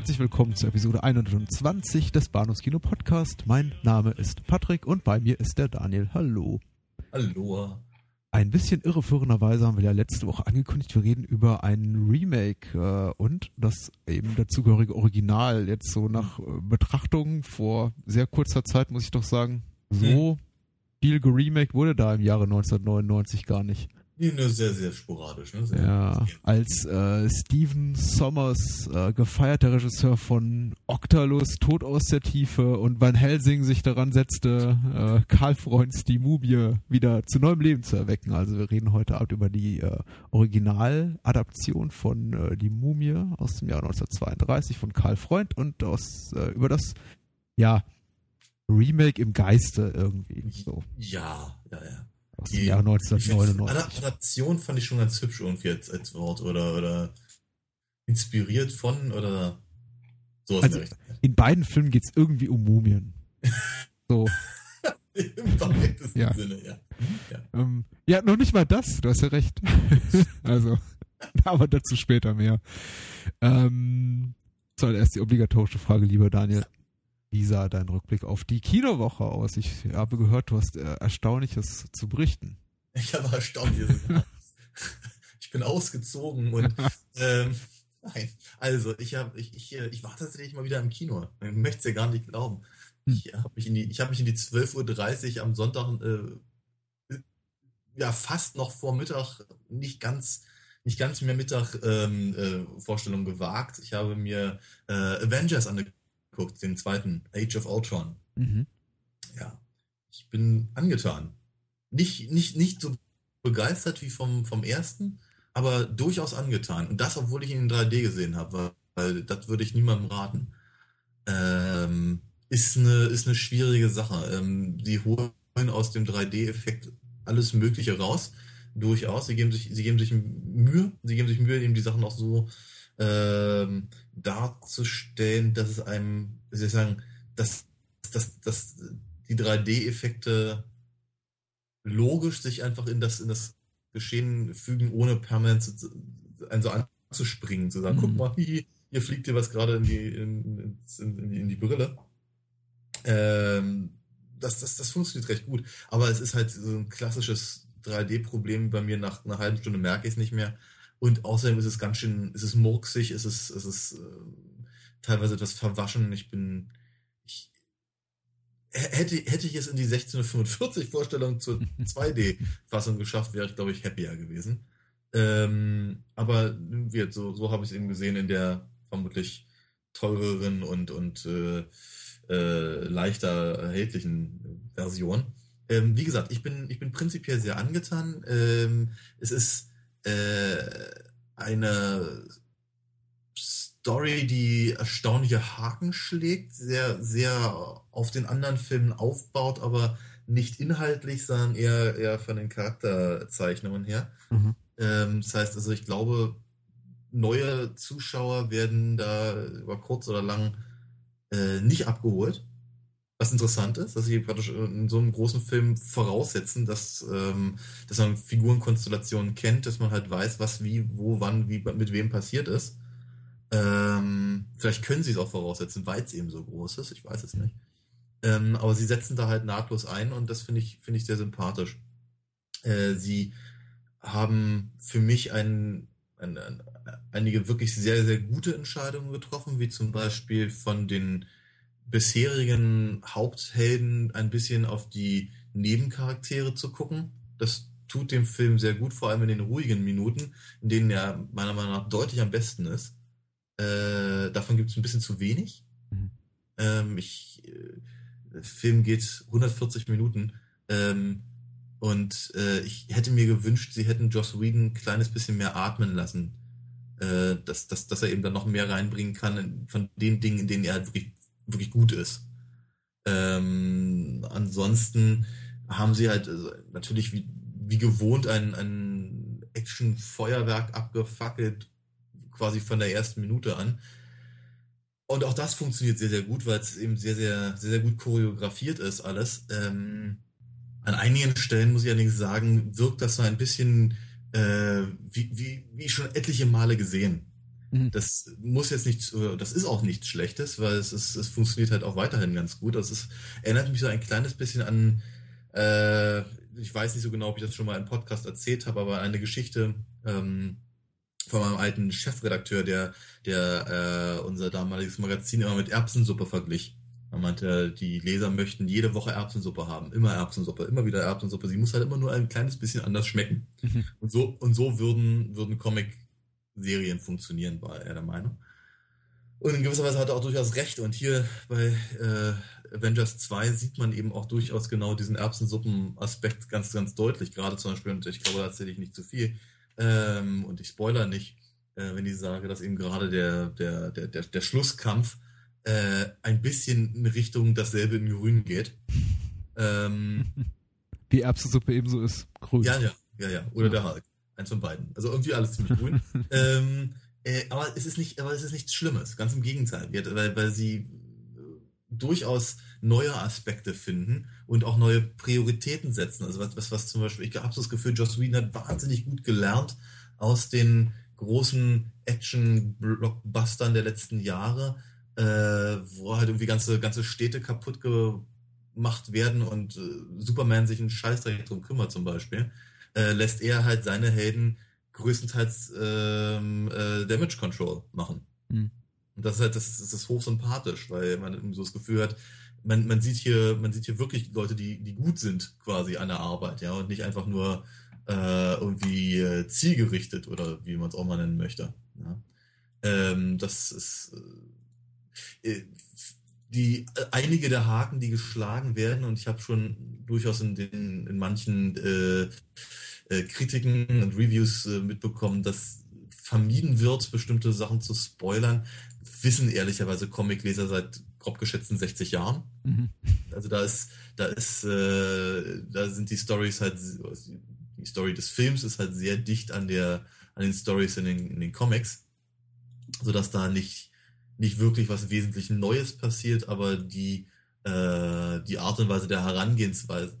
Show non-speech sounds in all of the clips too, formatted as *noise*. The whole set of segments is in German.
Herzlich willkommen zur Episode 120 des Bahnhofskino Podcast. Mein Name ist Patrick und bei mir ist der Daniel. Hallo. Hallo. Ein bisschen irreführenderweise haben wir ja letzte Woche angekündigt, wir reden über ein Remake äh, und das eben dazugehörige Original. Jetzt so nach äh, Betrachtung vor sehr kurzer Zeit, muss ich doch sagen, so Hm. viel geremaked wurde da im Jahre 1999 gar nicht. Nee, nur sehr, sehr sporadisch. Ne? Sehr Ja, als äh, Steven Sommers, äh, gefeierter Regisseur von Octalus, Tod aus der Tiefe und Van Helsing sich daran setzte, äh, Karl Freunds die Mumie wieder zu neuem Leben zu erwecken. Also wir reden heute Abend über die äh, Originaladaption von äh, Die Mumie aus dem Jahr 1932 von Karl Freund und aus, äh, über das, ja, Remake im Geiste irgendwie, so, Ja, ja, ja. Aus dem Jahr Ich find's- 1999. Adaption fand ich schon ganz hübsch irgendwie als, als Wort oder, oder inspiriert von oder so Also- in In beiden Filmen geht's irgendwie um Mumien. So. *laughs* Im weitesten Ja. Sinne, ja. ja. Ähm, ja, noch nicht mal das, du hast ja recht. *laughs* also, aber dazu später mehr. Ähm, zuallererst die obligatorische Frage, lieber Daniel. Wie sah dein Rückblick auf die Kinowoche aus? Ich habe gehört, du hast äh, Erstaunliches zu berichten. Ich habe Jahr. *laughs* Ich bin ausgezogen und *laughs* ähm, nein. Also ich habe ich, ich, äh, ich war tatsächlich mal wieder im Kino. Ich möchte es ja gar nicht glauben. Ich habe mich in die ich habe mich in die 12:30 Uhr am Sonntag äh, ja fast noch vor Mittag nicht ganz nicht ganz mehr Mittag ähm, äh, Vorstellung gewagt. Ich habe mir äh, Avengers angeguckt, den zweiten Age of Ultron. Mhm. Ja, ich bin angetan. Nicht, nicht, nicht so begeistert wie vom, vom ersten, aber durchaus angetan. Und das, obwohl ich ihn in 3D gesehen habe, weil, weil das würde ich niemandem raten. Ähm, ist, eine, ist eine schwierige Sache. Ähm, die holen aus dem 3D-Effekt alles Mögliche raus. Durchaus. Sie geben sich, sie geben sich Mühe. Sie geben sich Mühe, eben die Sachen auch so ähm, darzustellen, dass es einem, wie soll ich sagen, dass, dass, dass die 3D-Effekte logisch sich einfach in das, in das Geschehen fügen, ohne permanent zu, einen so anzuspringen, zu sagen, Mhm. guck mal, hier fliegt dir was gerade in die, in, in, in die Brille. Ähm, das, das, das funktioniert recht gut. Aber es ist halt so ein klassisches 3D-Problem. Bei mir nach einer halben Stunde merke ich es nicht mehr. Und außerdem ist es ganz schön, es ist murksig, es ist, es ist äh, teilweise etwas verwaschen. Ich bin, ich, hätte, hätte ich es in die 1645 Vorstellung zur 2D-Fassung geschafft, wäre ich, glaube ich, happier gewesen. Ähm, aber wird, so, so habe ich es eben gesehen in der vermutlich teureren und, und äh, äh, leichter erhältlichen Version. Ähm, wie gesagt, ich bin, ich bin prinzipiell sehr angetan. Ähm, es ist äh, eine Story, die erstaunliche Haken schlägt, sehr, sehr auf den anderen Filmen aufbaut, aber nicht inhaltlich, sondern eher, eher von den Charakterzeichnungen her. Mhm. Ähm, das heißt also, ich glaube, neue Zuschauer werden da über kurz oder lang äh, nicht abgeholt. Was interessant ist, dass sie praktisch in so einem großen Film voraussetzen, dass, ähm, dass man Figurenkonstellationen kennt, dass man halt weiß, was wie, wo, wann, wie mit wem passiert ist. Ähm, vielleicht können sie es auch voraussetzen, weil es eben so groß ist, ich weiß es nicht. Ähm, aber sie setzen da halt nahtlos ein und das finde ich, finde ich sehr sympathisch. Äh, sie haben für mich ein, ein, ein, einige wirklich sehr, sehr gute Entscheidungen getroffen, wie zum Beispiel von den bisherigen Haupthelden ein bisschen auf die Nebencharaktere zu gucken. Das tut dem Film sehr gut, vor allem in den ruhigen Minuten, in denen er meiner Meinung nach deutlich am besten ist. Äh, davon gibt es ein bisschen zu wenig. Mhm. Ähm, ich, äh, der Film geht 140 Minuten. Ähm, und äh, ich hätte mir gewünscht, sie hätten Joss Whedon ein kleines bisschen mehr atmen lassen. Äh, dass, dass, dass er eben dann noch mehr reinbringen kann in, von den Dingen, in denen er halt wirklich, wirklich gut ist. Ähm, ansonsten haben sie halt also natürlich wie, wie gewohnt ein, ein Action-Feuerwerk abgefackelt, quasi von der ersten Minute an. Und auch das funktioniert sehr, sehr gut, weil es eben sehr, sehr, sehr, sehr gut choreografiert ist alles. Ähm, an einigen Stellen muss ich allerdings sagen, wirkt das so ein bisschen äh, wie, wie, wie schon etliche Male gesehen. Mhm. Das muss jetzt nicht, das ist auch nichts Schlechtes, weil es, ist, es funktioniert halt auch weiterhin ganz gut. Das ist, erinnert mich so ein kleines bisschen an, äh, ich weiß nicht so genau, ob ich das schon mal im Podcast erzählt habe, aber eine Geschichte ähm, von meinem alten Chefredakteur, der, der äh, unser damaliges Magazin immer mit Erbsensuppe verglich. Er meinte, die Leser möchten jede Woche Erbsensuppe haben. Immer Erbsensuppe, immer wieder Erbsensuppe. Sie muss halt immer nur ein kleines bisschen anders schmecken. Mhm. Und so, und so würden, würden Comic-Serien funktionieren, war er der Meinung. Und in gewisser Weise hat er auch durchaus recht. Und hier bei äh, Avengers 2 sieht man eben auch durchaus genau diesen Erbsensuppen-Aspekt ganz, ganz deutlich. Gerade zum Beispiel, und ich glaube, da erzähle ich nicht zu viel, ähm, und ich spoiler nicht, äh, wenn ich sage, dass eben gerade der, der, der, der, der Schlusskampf äh, ein bisschen in Richtung dasselbe in Grün geht. Ähm, *laughs* Wie Erbsensuppe ebenso ist. Grün. Ja, ja, ja, ja. Oder ja. der Hulk. Eins von beiden. Also irgendwie alles ziemlich grün. *laughs* ähm, äh, aber es ist nicht, aber es ist nichts Schlimmes. Ganz im Gegenteil. Weil, weil sie äh, durchaus neue Aspekte finden und auch neue Prioritäten setzen. Also was, was, was zum Beispiel, ich habe so das Gefühl, Joss Whedon hat wahnsinnig gut gelernt aus den großen Action-Blockbustern der letzten Jahre, äh, wo halt irgendwie ganze, ganze Städte kaputt gemacht werden und äh, Superman sich einen Scheißdreck drum kümmert zum Beispiel, äh, lässt er halt seine Helden größtenteils ähm, äh, Damage Control machen. Mhm. Und das ist halt, das ist, das ist hochsympathisch, weil man so das Gefühl hat, man, man sieht hier, man sieht hier wirklich Leute, die, die gut sind quasi an der Arbeit, ja, und nicht einfach nur äh, irgendwie äh, zielgerichtet oder wie man es auch mal nennen möchte. Ja. Ähm, das ist äh, die äh, einige der Haken, die geschlagen werden, und ich habe schon durchaus in den in manchen äh, äh, Kritiken und Reviews äh, mitbekommen, dass vermieden wird, bestimmte Sachen zu spoilern, wissen ehrlicherweise Comicleser seit grob geschätzten 60 Jahren. Mhm. Also da ist, da ist, äh, da sind die Stories halt, die Story des Films ist halt sehr dicht an der, an den Stories in den, in den Comics, sodass da nicht nicht wirklich was wesentlich Neues passiert, aber die, äh, die Art und Weise der Herangehensweise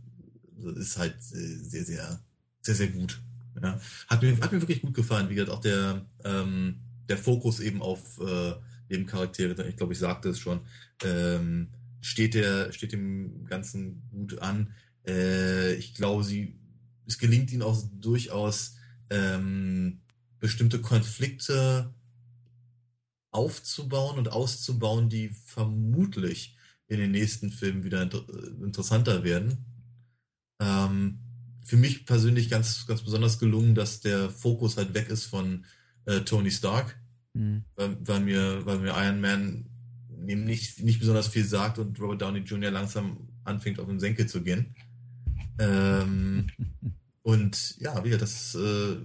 ist halt äh, sehr, sehr, sehr, sehr gut. Ja. Hat, mir, hat mir wirklich gut gefallen, wie gesagt, auch der, ähm, der Fokus eben auf äh, Nebencharaktere, ich glaube, ich sagte es schon, ähm, steht, der, steht dem Ganzen gut an. Äh, ich glaube, sie, es gelingt ihnen auch durchaus, ähm, bestimmte Konflikte aufzubauen und auszubauen, die vermutlich in den nächsten Filmen wieder inter äh, interessanter werden. Ähm, für mich persönlich ganz, ganz besonders gelungen, dass der Fokus halt weg ist von äh, Tony Stark, mhm. weil, weil, mir, weil mir Iron Man nicht, nicht besonders viel sagt und Robert Downey Jr. langsam anfängt, auf den Senkel zu gehen. Ähm, *laughs* und ja, wie das äh,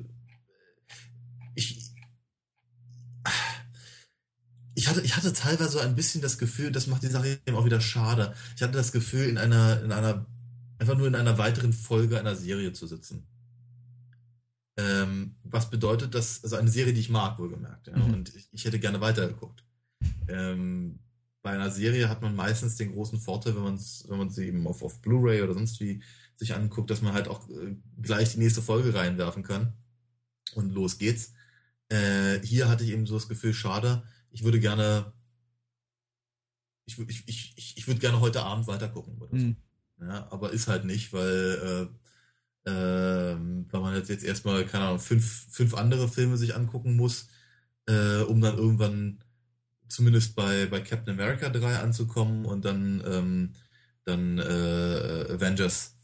ich, ich hatte, ich hatte teilweise so ein bisschen das Gefühl, das macht die Sache eben auch wieder schade. Ich hatte das Gefühl, in einer, in einer, einfach nur in einer weiteren Folge einer Serie zu sitzen. Ähm, was bedeutet das, also eine Serie, die ich mag, wohlgemerkt, ja, mhm. und ich, ich, hätte gerne weitergeguckt. Ähm, bei einer Serie hat man meistens den großen Vorteil, wenn man wenn man sie eben auf, auf Blu-ray oder sonst wie sich anguckt, dass man halt auch äh, gleich die nächste Folge reinwerfen kann. Und los geht's. Äh, hier hatte ich eben so das Gefühl, schade, ich würde gerne, ich, ich, ich, ich würde gerne heute Abend weitergucken oder so. Mhm. Ja, aber ist halt nicht, weil, äh, äh, weil man jetzt, jetzt erstmal, keine Ahnung, fünf, fünf andere Filme sich angucken muss, äh, um dann irgendwann zumindest bei, bei Captain America 3 anzukommen und dann, ähm, dann äh, Avengers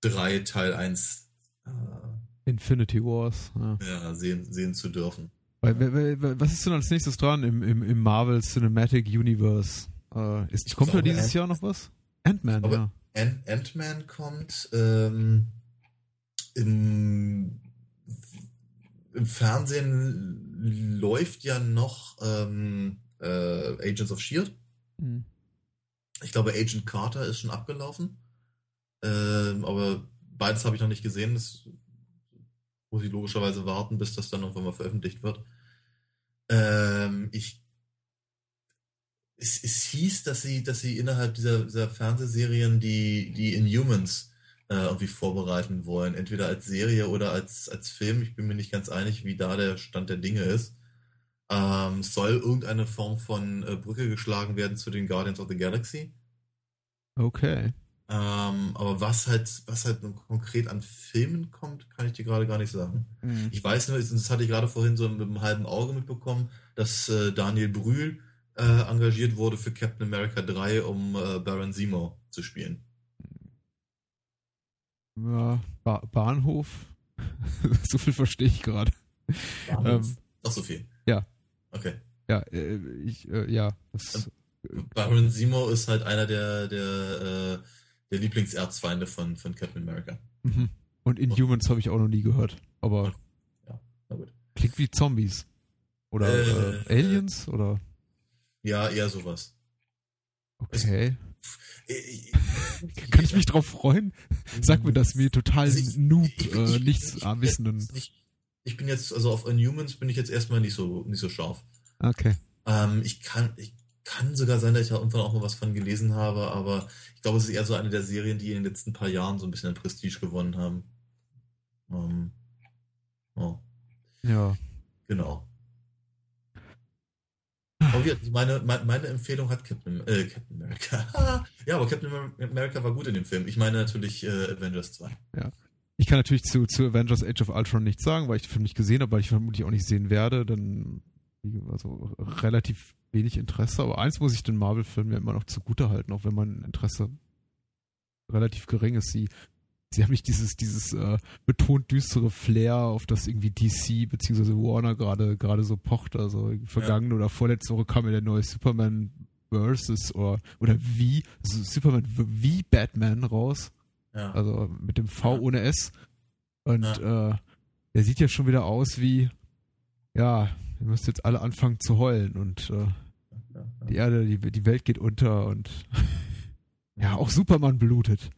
3 Teil 1 äh, Infinity Wars ja. ja, sehen, sehen zu dürfen. Weil, was ist denn als nächstes dran im, im, im Marvel Cinematic Universe? Äh, ist, kommt da dieses Ant Jahr noch was? Ant-Man, ja. Ant-Man kommt. Ähm, im, Im Fernsehen läuft ja noch ähm, äh, Agents of Shield. Mhm. Ich glaube, Agent Carter ist schon abgelaufen. Ähm, aber beides habe ich noch nicht gesehen. Das muss ich logischerweise warten, bis das dann irgendwann mal veröffentlicht wird. Ähm, ich es, es hieß, dass sie, dass sie innerhalb dieser, dieser Fernsehserien die, die Inhumans äh, irgendwie vorbereiten wollen. Entweder als Serie oder als, als Film. Ich bin mir nicht ganz einig, wie da der Stand der Dinge ist. Ähm, soll irgendeine Form von äh, Brücke geschlagen werden zu den Guardians of the Galaxy. Okay. Ähm, aber was halt, was halt konkret an Filmen kommt, kann ich dir gerade gar nicht sagen. Mhm. Ich weiß nur, das hatte ich gerade vorhin so mit einem halben Auge mitbekommen, dass äh, Daniel Brühl äh, engagiert wurde für Captain America 3, um äh, Baron Zemo zu spielen. Ja, ba Bahnhof. *laughs* so viel verstehe ich gerade. Ähm, Ach, so viel. Ja. Okay. Ja, äh, ich, äh, ja. Das, Baron Zemo ist halt einer der, der, äh, der Lieblingserzfeinde von, von Captain America. Mhm. Und Inhumans habe ich auch noch nie gehört. Aber ja, na gut. klingt wie Zombies. Oder äh, äh Aliens? Oder? Ja, eher sowas. Okay. *laughs* Kann ich mich drauf freuen? Sag mir das, mir total also ich, Noob, ich, äh, ich, nichts ich, Wissenden. Ich bin jetzt, also auf Inhumans bin ich jetzt erstmal nicht so, nicht so scharf. Okay. Ähm, ich kann, ich kann sogar sein, dass ich da irgendwann auch mal was von gelesen habe, aber ich glaube, es ist eher so eine der Serien, die in den letzten paar Jahren so ein bisschen an Prestige gewonnen haben. Ähm, oh. Ja. Genau. Aber wie, meine, meine Empfehlung hat Captain, äh, Captain America. *laughs* ja, aber Captain America war gut in dem Film. Ich meine natürlich äh, Avengers 2. Ja. Ich kann natürlich zu, zu Avengers Age of Ultron nichts sagen, weil ich den Film nicht gesehen habe, weil ich vermutlich auch nicht sehen werde. Dann also relativ wenig Interesse. Aber eins muss ich den Marvel-Filmen ja immer noch zugute halten, auch wenn mein Interesse relativ gering ist. Sie sie haben nicht dieses, dieses äh, betont düstere Flair, auf das irgendwie DC bzw. Warner gerade gerade so pocht. Also vergangene ja. oder vorletzte Woche kam ja der neue Superman versus oder, oder wie, Superman wie Batman raus. Ja. Also mit dem V ja. ohne S. Und äh, der sieht ja schon wieder aus wie, ja, ihr müsst jetzt alle anfangen zu heulen und äh, die Erde, die, die Welt geht unter und *laughs* ja, auch Superman blutet.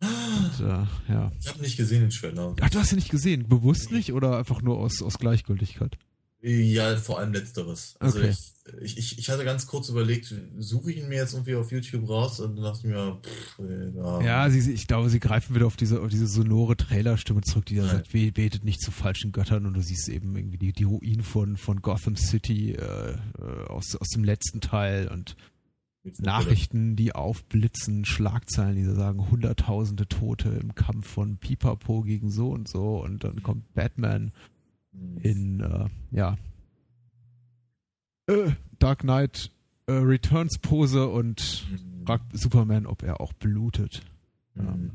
Und, äh, ja. Ich habe nicht gesehen den Trailer. Ach, du hast ihn nicht gesehen? Bewusst nicht oder einfach nur aus, aus Gleichgültigkeit? Ja, vor allem letzteres. Also okay. ich, ich, ich hatte ganz kurz überlegt, suche ich ihn mir jetzt irgendwie auf YouTube raus und dann dachte ich mir, pff, ja. Ja, sie, ich glaube, sie greifen wieder auf diese, auf diese sonore Trailerstimme zurück, die da Nein. sagt, betet nicht zu falschen Göttern und du siehst eben irgendwie die, die Ruinen von, von Gotham City äh, äh aus, aus dem letzten Teil und Nachrichten, die aufblitzen, Schlagzeilen, die sagen hunderttausende Tote im Kampf von Pipapo gegen so und so und dann kommt Batman. In, äh, ja, äh, Dark Knight äh, Returns Pose und mhm. fragt Superman, ob er auch blutet. Mhm. Ähm,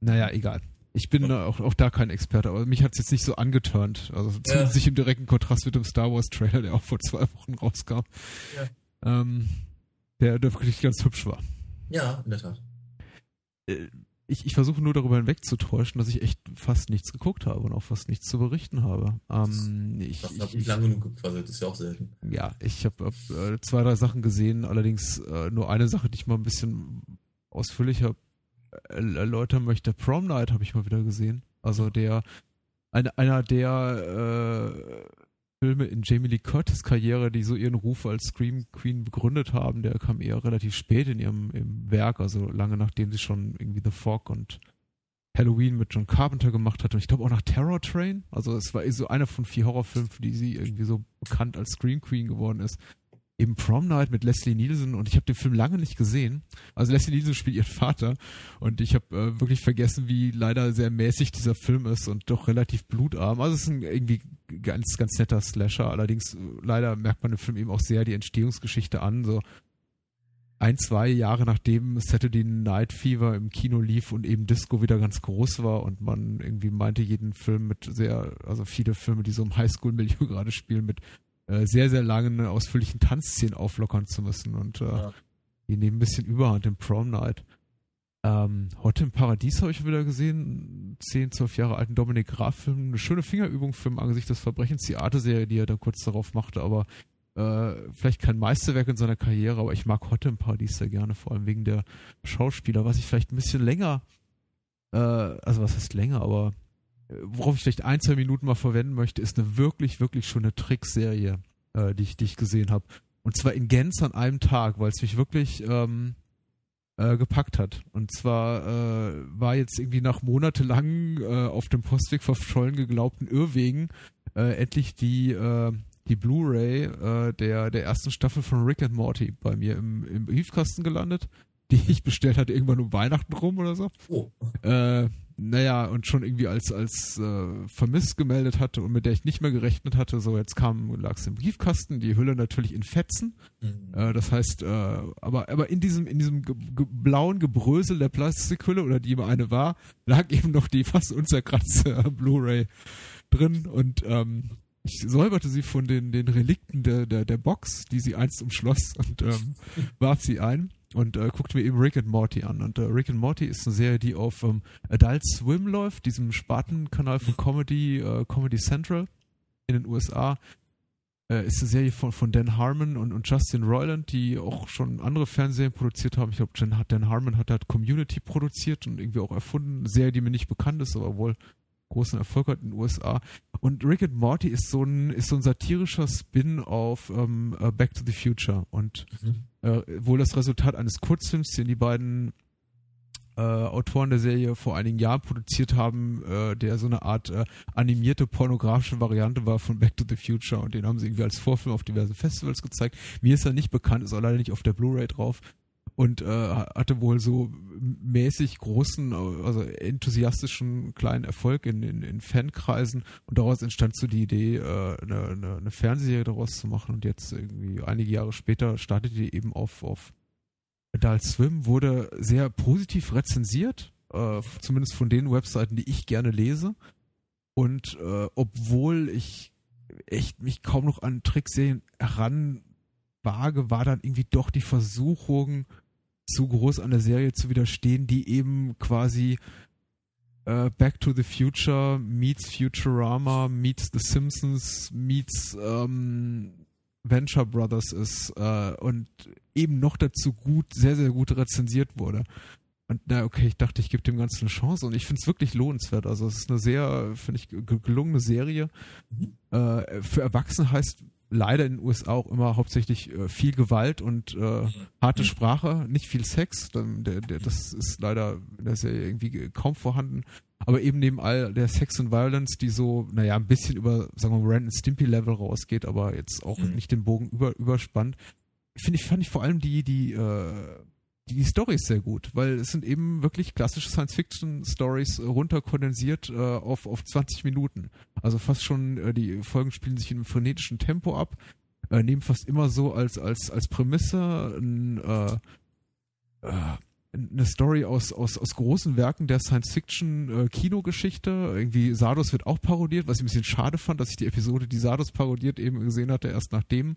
naja, egal. Ich bin ja. auch, auch da kein Experte, aber mich hat es jetzt nicht so angeturnt. Also ja. sich im direkten Kontrast mit dem Star Wars Trailer, der auch vor zwei Wochen rauskam. Ja. Ähm, der, der wirklich ganz hübsch war. Ja, in der Tat. Äh, ich, ich versuche nur darüber hinwegzutäuschen, dass ich echt fast nichts geguckt habe und auch fast nichts zu berichten habe. Ähm, ich habe nicht lange genug geguckt, also das ist ja auch selten. Ja, ich habe hab, äh, zwei, drei Sachen gesehen, allerdings äh, nur eine Sache, die ich mal ein bisschen ausführlicher erläutern möchte. Prom Night habe ich mal wieder gesehen. Also der, eine, einer der äh, Filme in Jamie Lee Curtis Karriere, die so ihren Ruf als Scream Queen begründet haben, der kam eher relativ spät in ihrem im Werk, also lange nachdem sie schon irgendwie The Fog und Halloween mit John Carpenter gemacht hat und ich glaube auch nach Terror Train. Also es war so einer von vier Horrorfilmen, für die sie irgendwie so bekannt als Scream Queen geworden ist eben Prom Night mit Leslie Nielsen und ich habe den Film lange nicht gesehen. Also Leslie Nielsen spielt ihren Vater und ich habe äh, wirklich vergessen, wie leider sehr mäßig dieser Film ist und doch relativ blutarm. Also es ist ein irgendwie ganz, ganz netter Slasher. Allerdings äh, leider merkt man im Film eben auch sehr die Entstehungsgeschichte an. So ein, zwei Jahre nachdem Saturday Night Fever im Kino lief und eben Disco wieder ganz groß war und man irgendwie meinte, jeden Film mit sehr, also viele Filme, die so im Highschool-Milieu *laughs* gerade spielen, mit äh, sehr, sehr langen, ausführlichen Tanzszenen auflockern zu müssen. Und äh, ja. die nehmen ein bisschen Überhand im Prom Night. Ähm, heute im Paradies habe ich wieder gesehen, 10, 12 Jahre alten Dominik Graf-Film. Eine schöne Fingerübung für im Angesicht des Verbrechens, die Arte-Serie, die er dann kurz darauf machte, aber äh, vielleicht kein Meisterwerk in seiner Karriere, aber ich mag Hot im Paradies sehr gerne, vor allem wegen der Schauspieler, was ich vielleicht ein bisschen länger, äh, also was heißt länger, aber worauf ich vielleicht ein, zwei Minuten mal verwenden möchte, ist eine wirklich, wirklich schöne Trickserie, äh, die, ich, die ich gesehen habe. Und zwar in Gänze an einem Tag, weil es mich wirklich ähm, äh, gepackt hat. Und zwar äh, war jetzt irgendwie nach monatelang äh, auf dem Postweg verschollen geglaubten Irrwegen äh, endlich die äh, die Blu-ray äh, der der ersten Staffel von Rick and Morty bei mir im, im Briefkasten gelandet, die ich bestellt hatte irgendwann um Weihnachten rum oder so. Oh. Äh, naja, und schon irgendwie als, als äh, vermisst gemeldet hatte und mit der ich nicht mehr gerechnet hatte. So, jetzt kam, lag es im Briefkasten, die Hülle natürlich in Fetzen. Mhm. Äh, das heißt, äh, aber, aber in diesem, in diesem ge ge blauen Gebrösel der Plastikhülle, oder die immer eine war, lag eben noch die fast unzerkratzte *laughs* Blu-ray drin und ähm, ich säuberte sie von den, den Relikten der, der, der Box, die sie einst umschloss und ähm, warf sie ein und äh, guckte mir eben Rick and Morty an. Und äh, Rick and Morty ist eine Serie, die auf ähm, Adult Swim läuft, diesem Spartenkanal von Comedy, äh, Comedy Central in den USA. Äh, ist eine Serie von, von Dan Harmon und, und Justin Roiland, die auch schon andere Fernsehserien produziert haben. Ich glaube, Dan Harmon hat halt Community produziert und irgendwie auch erfunden. Eine Serie, die mir nicht bekannt ist, aber wohl großen Erfolg hat in den USA. Und Rick and Morty ist so ein, ist so ein satirischer Spin auf ähm, uh, Back to the Future und Mhm. Äh, wohl das Resultat eines Kurzfilms, den die beiden äh, Autoren der Serie vor einigen Jahren produziert haben, äh, der so eine Art äh, animierte pornografische Variante war von Back to the Future und den haben sie irgendwie als Vorfilm auf diverse Festivals gezeigt. Mir ist er nicht bekannt, ist auch leider nicht auf der Blu-ray drauf und äh, hatte wohl so mäßig großen, also enthusiastischen kleinen Erfolg in, in, in Fankreisen. Und daraus entstand so die Idee, äh, eine, eine, eine Fernsehserie daraus zu machen. Und jetzt irgendwie einige Jahre später startete die eben auf, auf Adult Swim, wurde sehr positiv rezensiert, äh, zumindest von den Webseiten, die ich gerne lese. Und äh, obwohl ich echt mich kaum noch an Trickserien heranwage, war dann irgendwie doch die Versuchung, zu groß an der Serie zu widerstehen, die eben quasi äh, Back to the Future meets Futurama meets The Simpsons meets ähm, Venture Brothers ist äh, und eben noch dazu gut, sehr, sehr gut rezensiert wurde. Und na, okay, ich dachte, ich gebe dem Ganzen eine Chance und ich finde es wirklich lohnenswert. Also es ist eine sehr, finde ich, ge- gelungene Serie. Mhm. Äh, für Erwachsene heißt leider in den USA auch immer hauptsächlich äh, viel Gewalt und äh, harte Mhm. Sprache, nicht viel Sex. Der, der, das ist leider in der Serie irgendwie kaum vorhanden. Aber eben neben all der Sex und Violence, die so, naja, ein bisschen über, sagen wir mal, Ren Stimpy Level rausgeht, aber jetzt auch Mhm. nicht den Bogen über, überspannt, finde ich, fand ich vor allem die, die, äh, die, die Storys sehr gut, weil es sind eben wirklich klassische Science-Fiction-Stories äh, runterkondensiert äh, auf, auf 20 Minuten. Also fast schon, äh, die Folgen spielen sich in einem frenetischen Tempo ab, äh, nehmen fast immer so als, als, als Prämisse ein, äh, äh, eine Story aus, aus, aus großen Werken der Science-Fiction-Kinogeschichte. Irgendwie Sardos wird auch parodiert, was ich ein bisschen schade fand, dass ich die Episode, die Sardos parodiert, eben gesehen hatte, erst nachdem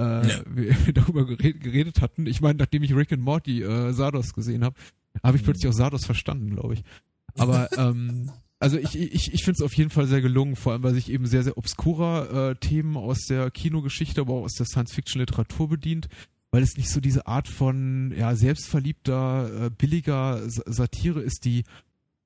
äh, Ja. wir *laughs* darüber geredet, geredet hatten. Ich meine, nachdem ich Rick and Morty äh, Sardos gesehen habe, habe ich plötzlich auch Sardos verstanden, glaube ich. Aber *laughs* ähm, also ich, ich, ich finde es auf jeden Fall sehr gelungen, vor allem weil sich eben sehr, sehr obskurer äh, Themen aus der Kinogeschichte, aber auch aus der Science-Fiction-Literatur bedient, weil es nicht so diese Art von ja, selbstverliebter, äh, billiger Sa- Satire ist, die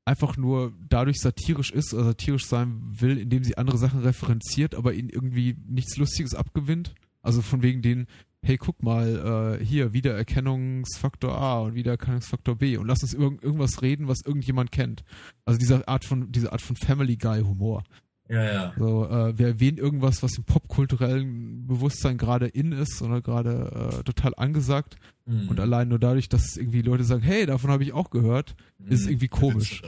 einfach nur dadurch satirisch ist oder satirisch sein will, indem sie andere Sachen referenziert, aber ihnen irgendwie nichts Lustiges abgewinnt. Also von wegen den, hey, guck mal, äh, hier, Wiedererkennungsfaktor A und Wiedererkennungsfaktor B und lass uns über irgendwas reden, was irgendjemand kennt. Also diese Art von, diese Art von Family Guy Humor. Ja, ja. So, äh, wir erwähnen irgendwas, was im popkulturellen Bewusstsein gerade in ist oder gerade äh, total angesagt. Mhm. Und allein nur dadurch, dass irgendwie Leute sagen, hey, davon habe ich auch gehört, ist Mhm. irgendwie komisch.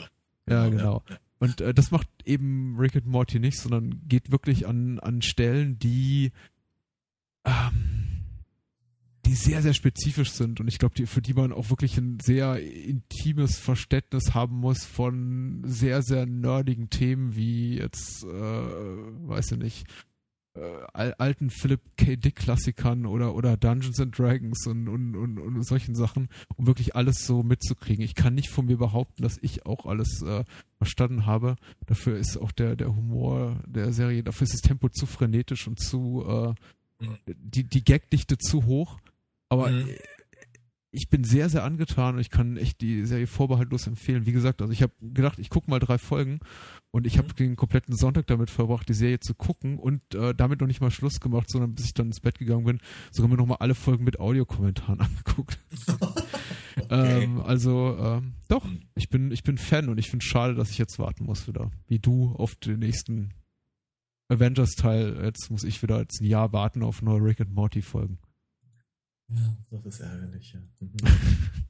Ja, Ja, genau. ja. Und äh, das macht eben Rick and Morty nicht, sondern geht wirklich an, an Stellen, die, ähm, die sehr, sehr spezifisch sind. Und ich glaube, für die man auch wirklich ein sehr intimes Verständnis haben muss von sehr, sehr nerdigen Themen wie jetzt, äh, weiß ich nicht, äh, al- alten Philip K. Dick Klassikern oder, oder Dungeons and Dragons und, und, und, und solchen Sachen, um wirklich alles so mitzukriegen. Ich kann nicht von mir behaupten, dass ich auch alles äh, verstanden habe. Dafür ist auch der, der Humor der Serie, dafür ist das Tempo zu frenetisch und zu, äh, mhm. die, die Gagdichte zu hoch. Aber mhm. ich bin sehr, sehr angetan und ich kann echt die Serie vorbehaltlos empfehlen. Wie gesagt, also ich habe gedacht, ich gucke mal drei Folgen und ich habe mhm. den kompletten Sonntag damit verbracht, die Serie zu gucken und äh, damit noch nicht mal Schluss gemacht, sondern bis ich dann ins Bett gegangen bin, sogar mir nochmal alle Folgen mit Audiokommentaren *laughs* angeguckt. *laughs* okay. ähm, also ähm, doch, mhm. ich bin, ich bin Fan und ich finde es schade, dass ich jetzt warten muss wieder, wie du auf den nächsten Avengers-Teil. Jetzt muss ich wieder jetzt ein Jahr warten auf neue Rick and Morty-Folgen. Ja, das ist ärgerlich, ja. Mhm. *laughs*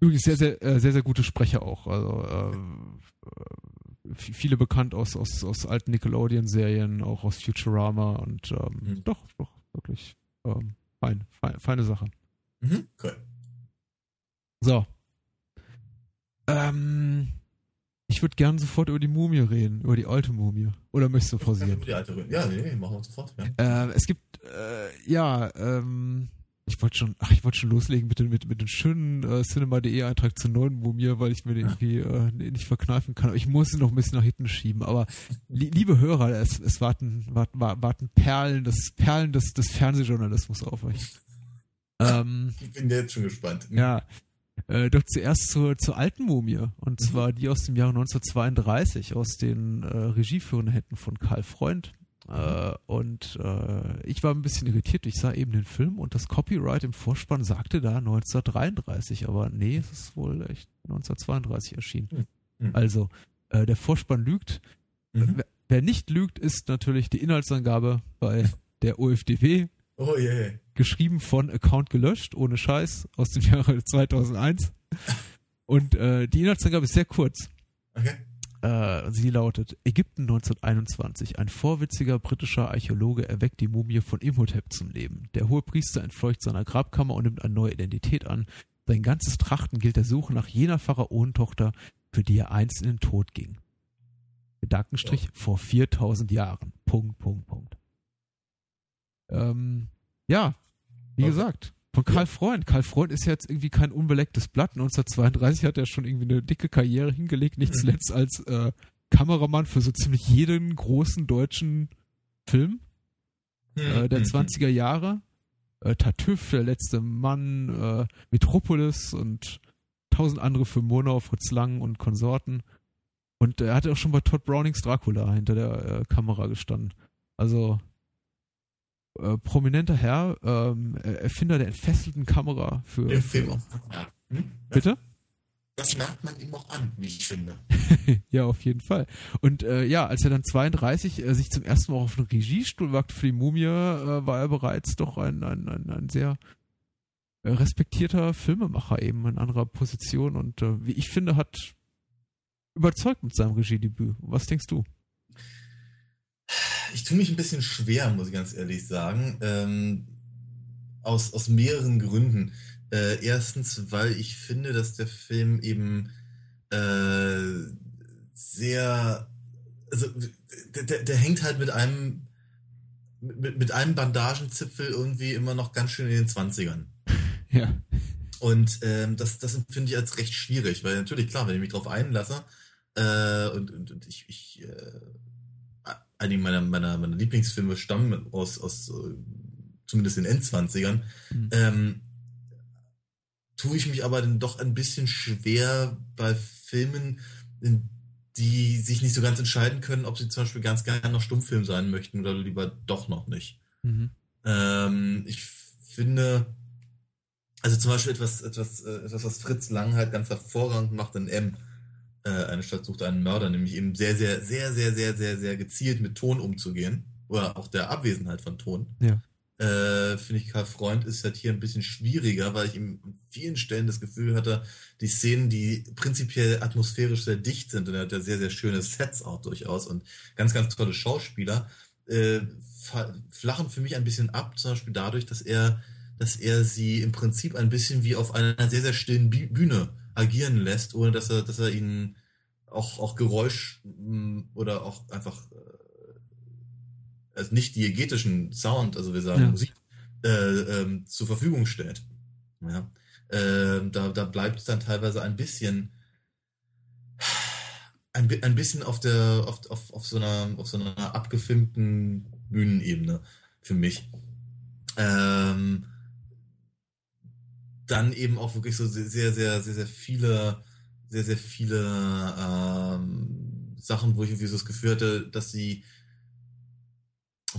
Übrigens sehr, sehr, äh, sehr, sehr gute Sprecher auch. Also äh, viele bekannt aus, aus, aus alten Nickelodeon-Serien, auch aus Futurama und ähm, mhm. doch, doch, wirklich ähm, fein, fein, feine Sache. Mhm, cool. So. Ähm, ich würde gerne sofort über die Mumie reden, über die alte Mumie. Oder möchtest du pausieren? Über die alte reden. Ja, nee, nee, machen wir sofort. Ja. Äh, es gibt, äh, ja, ähm, ich wollte schon, ach, ich wollte schon loslegen mit, den, mit, mit dem schönen äh, Cinema.de Eintrag zur neuen Mumie, weil ich mir den irgendwie äh, nicht verkneifen kann. Aber ich muss ihn noch ein bisschen nach hinten schieben. Aber li liebe Hörer, es, es warten, warten, warten Perlen, das Perlen des, des Fernsehjournalismus auf euch. *laughs* Ähm, ich bin jetzt schon gespannt. Ja. Äh, doch zuerst zur, zur alten Mumie. Und mhm. zwar die aus dem Jahre 1932, aus den äh, regieführenden Händen von Karl Freund. Äh, und äh, ich war ein bisschen irritiert. Ich sah eben den Film und das Copyright im Vorspann sagte da 1933, aber nee, es ist wohl echt 1932 erschienen. Mhm. Also, äh, der Vorspann lügt. Mhm. Wer, wer, nicht lügt, ist natürlich die Inhaltsangabe bei *laughs* der OFDW. Oh yeah. Geschrieben von Account gelöscht, ohne Scheiß, aus dem Jahre *laughs* 2001. Und äh, die Inhaltsangabe ist sehr kurz. Okay. Äh, sie lautet: Ägypten 1921. Ein vorwitziger britischer Archäologe erweckt die Mumie von Imhotep zum Leben. Der hohe Priester entfleucht seiner Grabkammer und nimmt eine neue Identität an. Sein ganzes Trachten gilt der Suche nach jener Pharaonentochter, für die er einst in den Tod ging. Gedankenstrich ja. vor 4000 Jahren. Punkt, Punkt, Punkt. Ähm, ja, wie okay. gesagt, von Karl ja. Freund. Karl Freund ist jetzt irgendwie kein unbelecktes Blatt. 1932 hat er schon irgendwie eine dicke Karriere hingelegt, nicht mhm. zuletzt als äh, Kameramann für so ziemlich jeden großen deutschen Film äh, der 20er mhm. Jahre. Äh, Tartüff, der letzte Mann, äh, Metropolis und tausend andere für Murnau, Fritz Lang und Konsorten. Und er hatte auch schon bei Todd Brownings Dracula hinter der äh, Kamera gestanden. Also äh, prominenter Herr, ähm, Erfinder der entfesselten Kamera für. Den Film auch. Hm? Bitte? Das merkt man ihm auch an, wie ich finde. *laughs* ja, auf jeden Fall. Und äh, ja, als er dann 32 äh, sich zum ersten Mal auf einen Regiestuhl wagte für die Mumie, äh, war er bereits doch ein, ein, ein, ein sehr äh, respektierter Filmemacher eben in anderer Position und äh, wie ich finde, hat überzeugt mit seinem Regiedebüt. Was denkst du? Ich tue mich ein bisschen schwer, muss ich ganz ehrlich sagen. Ähm, aus, aus mehreren Gründen. Äh, erstens, weil ich finde, dass der Film eben äh, sehr. Also, der, der hängt halt mit einem mit, mit einem Bandagenzipfel irgendwie immer noch ganz schön in den 20ern. Ja. Und ähm, das, das empfinde ich als recht schwierig, weil natürlich, klar, wenn ich mich drauf einlasse äh, und, und, und ich, ich äh, einige meiner, meiner, meiner Lieblingsfilme stammen aus, aus äh, zumindest den Endzwanzigern, mhm. ähm, tue ich mich aber dann doch ein bisschen schwer bei Filmen, die sich nicht so ganz entscheiden können, ob sie zum Beispiel ganz gerne noch Stummfilm sein möchten oder lieber doch noch nicht. Mhm. Ähm, ich finde, also zum Beispiel etwas, etwas, äh, etwas, was Fritz Lang halt ganz hervorragend macht in M, eine Stadt sucht einen Mörder, nämlich eben sehr, sehr, sehr, sehr, sehr, sehr, sehr gezielt mit Ton umzugehen. Oder auch der Abwesenheit von Ton. Ja. Äh, finde ich, Karl Freund ist halt hier ein bisschen schwieriger, weil ich ihm an vielen Stellen das Gefühl hatte, die Szenen, die prinzipiell atmosphärisch sehr dicht sind, und er hat ja sehr, sehr schöne Sets auch durchaus und ganz, ganz tolle Schauspieler, äh, flachen für mich ein bisschen ab, zum Beispiel dadurch, dass er, dass er sie im Prinzip ein bisschen wie auf einer sehr, sehr stillen Bühne agieren lässt, ohne dass er, dass er ihnen auch, auch Geräusch mm, oder auch einfach äh, also nicht diegetischen Sound, also wir sagen ja. Musik, äh, ähm, zur Verfügung stellt. Ja. Äh, da, da bleibt es dann teilweise ein bisschen ein, ein bisschen auf der auf, auf, auf so einer auf so einer abgefilmten Bühnenebene für mich. Ähm, dann eben auch wirklich so sehr, sehr, sehr, sehr, viele, sehr, sehr viele ähm, Sachen, wo ich irgendwie so das Gefühl hatte, dass sie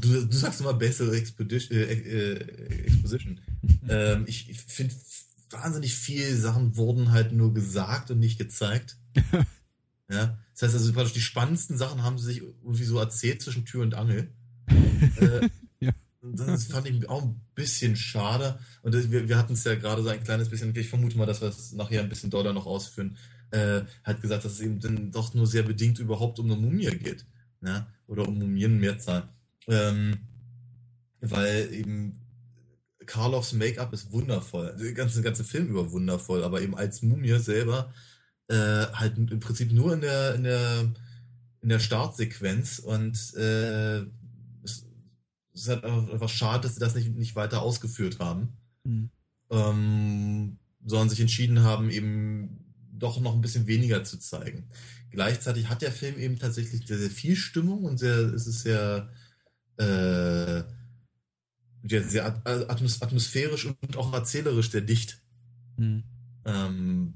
Du, du sagst immer bessere Expedition, äh, äh, Exposition. *laughs* ähm, ich, finde, wahnsinnig viele Sachen wurden halt nur gesagt und nicht gezeigt. *laughs* ja, das heißt also praktisch die spannendsten Sachen haben sie sich irgendwie so erzählt zwischen Tür und Angel. *laughs* äh. Das fand ich auch ein bisschen schade. Und das, wir, wir hatten es ja gerade so ein kleines bisschen, ich vermute mal, dass wir es nachher ein bisschen doller noch ausführen, äh, hat gesagt, dass es eben dann doch nur sehr bedingt überhaupt um eine Mumie geht. Ja? Oder um Mumien Mehrzahl. Ähm, weil eben Karloffs Make-up ist wundervoll. Der ganze, ganze Film über wundervoll, aber eben als Mumie selber äh, halt im Prinzip nur in der, in der, in der Startsequenz und äh, es ist halt einfach schade, dass sie das nicht, nicht weiter ausgeführt haben. Mhm. Ähm, sondern sich entschieden haben, eben doch noch ein bisschen weniger zu zeigen. Gleichzeitig hat der Film eben tatsächlich sehr, sehr viel Stimmung und sehr, es ist sehr äh, sehr atmosphärisch und auch erzählerisch sehr dicht. Mhm. Ähm,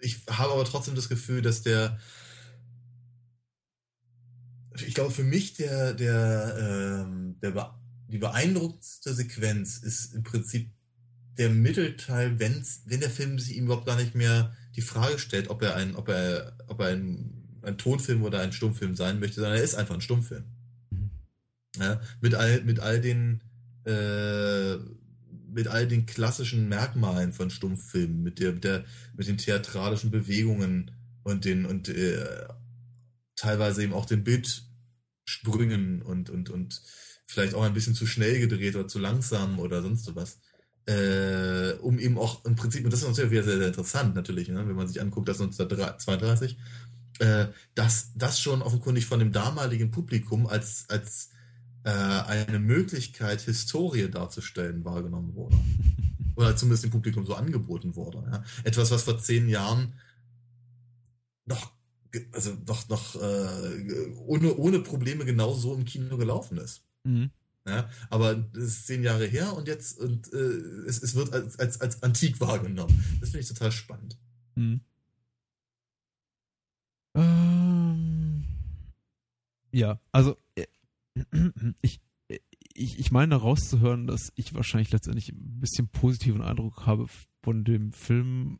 ich habe aber trotzdem das Gefühl, dass der ich glaube, für mich der, der, ähm, der die beeindruckendste Sequenz ist im Prinzip der Mittelteil, wenn's, wenn der Film sich ihm überhaupt gar nicht mehr die Frage stellt, ob er ein, ob er, ob er ein, ein Tonfilm oder ein Stummfilm sein möchte, sondern er ist einfach ein Stummfilm. Mhm. Ja, mit all, mit all den, äh, mit all den klassischen Merkmalen von Stummfilmen, mit der, mit der, mit den theatralischen Bewegungen und den, und äh, teilweise eben auch den Bildsprüngen und, und, und vielleicht auch ein bisschen zu schnell gedreht oder zu langsam oder sonst was. Äh, um eben auch im Prinzip, und das ist natürlich wieder sehr, sehr interessant natürlich, ne, wenn man sich anguckt, dass 1932, äh, dass das schon offenkundig von dem damaligen Publikum als, als äh, eine Möglichkeit, Historie darzustellen, wahrgenommen wurde. *laughs* Oder zumindest dem Publikum so angeboten wurde. Ja. Etwas, was vor zehn Jahren noch, also noch, noch äh, ohne, ohne Probleme genau so im Kino gelaufen ist. Mhm. Ja, aber das ist zehn Jahre her und jetzt und äh, es, es wird als, als, als antik wahrgenommen. Das finde ich total spannend. Mhm. Ähm, ja, also äh, *clears throat* ich, ich, ich meine rauszuhören, dass ich wahrscheinlich letztendlich ein bisschen positiven Eindruck habe von dem Film,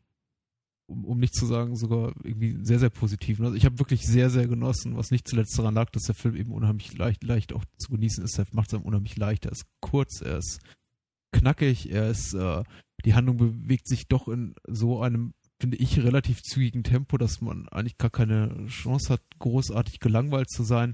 um, um nicht zu sagen, sogar irgendwie sehr, sehr positiven. Also ich habe wirklich sehr, sehr genossen, was nicht zuletzt daran lag, dass der Film eben unheimlich leicht, leicht auch zu genießen ist. Er macht es einem unheimlich leicht. Er ist kurz, er ist knackig, er ist, äh, die Handlung bewegt sich doch in so einem finde ich, relativ zügigen Tempo, dass man eigentlich gar keine Chance hat, großartig gelangweilt zu sein.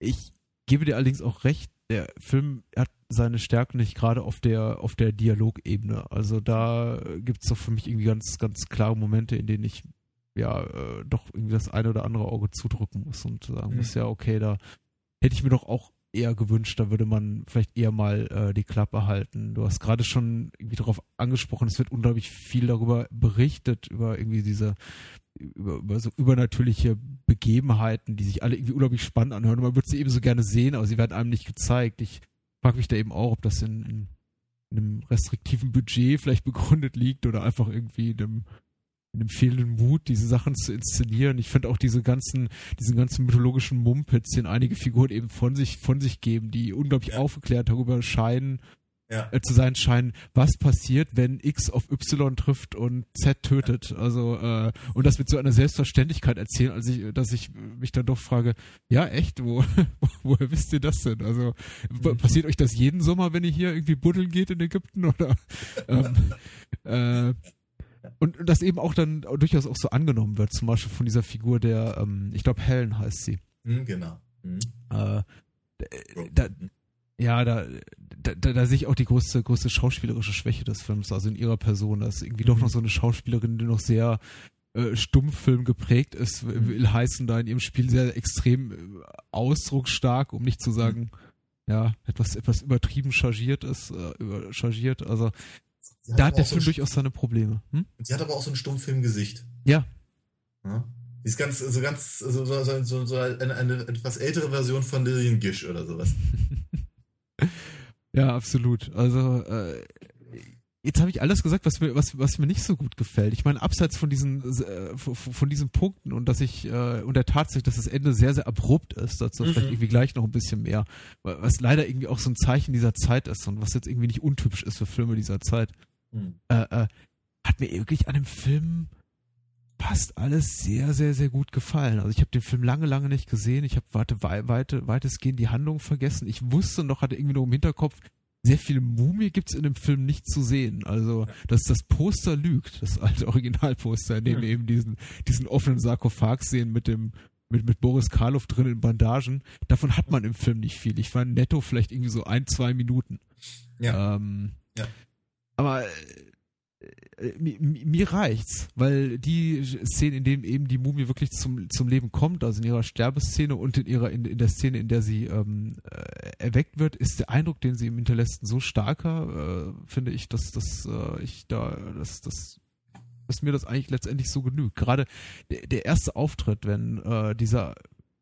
Ich gebe dir allerdings auch recht, der Film hat seine Stärken nicht gerade auf der, auf der Dialogebene. Also da gibt es doch für mich irgendwie ganz, ganz klare Momente, in denen ich ja äh, doch irgendwie das eine oder andere Auge zudrücken muss und sagen mhm. muss, ja, okay, da hätte ich mir doch auch eher gewünscht, da würde man vielleicht eher mal äh, die Klappe halten. Du hast gerade schon irgendwie darauf angesprochen, es wird unglaublich viel darüber berichtet, über irgendwie diese über, über so übernatürliche Begebenheiten, die sich alle irgendwie unglaublich spannend anhören. Und man würde sie eben so gerne sehen, aber sie werden einem nicht gezeigt. Ich frage mich da eben auch, ob das in, in, in, einem restriktiven Budget vielleicht begründet liegt oder einfach irgendwie in einem, in einem fehlenden Mut, diese Sachen zu inszenieren. Ich finde auch diese ganzen, diesen ganzen mythologischen Mumpits, den einige Figuren eben von sich, von sich geben, die unglaublich aufgeklärt darüber scheinen, ja. äh, zu sein scheinen, was passiert, wenn X auf Y trifft und Z tötet. Also äh, und das mit so einer Selbstverständlichkeit erzählen, als ich, dass ich mich dann doch frage, ja echt, wo, *laughs* woher wisst ihr das denn? Also mhm. passiert euch das jeden Sommer, wenn ihr hier irgendwie buddeln geht in Ägypten *laughs* oder? ähm, äh, und das eben auch dann durchaus auch so angenommen wird, zum Beispiel von dieser Figur der, ähm, ich glaube Helen heißt sie. Mhm, genau. Mhm. Äh, da, ja, da, da, da, da sehe ich auch die größte, größte schauspielerische Schwäche des Films, also in ihrer Person, dass irgendwie mhm. doch noch so eine Schauspielerin, die noch sehr äh, Stummfilm geprägt ist, mhm. will heißen, da in ihrem Spiel sehr extrem äh, ausdrucksstark, um nicht zu mhm. sagen, mhm. ja, etwas, etwas übertrieben chargiert ist, äh, über, chargiert, also da hat der Film so durchaus seine Probleme. Hm? Sie hat aber auch so ein Stummfilmgesicht. Ja. ja. Die ist ganz, so ganz, so, so, so, so eine, eine etwas ältere Version von Lillian Gish oder sowas. *laughs* *laughs* Ja, absolut. Also äh, jetzt habe ich alles gesagt, was mir was was mir nicht so gut gefällt. Ich meine, abseits von diesen äh, von, diesen Punkten und dass ich äh, und der Tatsache, dass das Ende sehr sehr abrupt ist, dazu Mhm. vielleicht irgendwie gleich noch ein bisschen mehr, was leider irgendwie auch so ein Zeichen dieser Zeit ist und was jetzt irgendwie nicht untypisch ist für Filme dieser Zeit. Hm. Äh, äh, hat mir wirklich an dem Film fast alles sehr, sehr, sehr gut gefallen. Also ich habe den Film lange, lange nicht gesehen. Ich habe weite, wei- weite, weitestgehend die Handlung vergessen. Ich wusste noch, hatte irgendwie noch im Hinterkopf, sehr viele Mumie gibt's in dem Film nicht zu sehen. Also, dass das Poster lügt, das alte Originalposter, in dem wir eben diesen, diesen offenen Sarkophag sehen mit dem mit, mit Boris Karloff drin in Bandagen. Davon hat man im Film nicht viel. Ich war netto vielleicht irgendwie so ein, zwei Minuten. Ja. Ähm, Ja. Aber äh, mir, mir reicht's, weil die Szene, in dem eben die Mumie wirklich zum, zum Leben kommt, also in ihrer Sterbeszene und in ihrer in, in der Szene, in der sie ähm, äh, erweckt wird, ist der Eindruck, den sie ihm hinterlässt, so starker, äh, finde ich, dass, dass äh, ich da, dass, dass, dass mir das eigentlich letztendlich so genügt. Gerade der, der erste Auftritt, wenn äh, dieser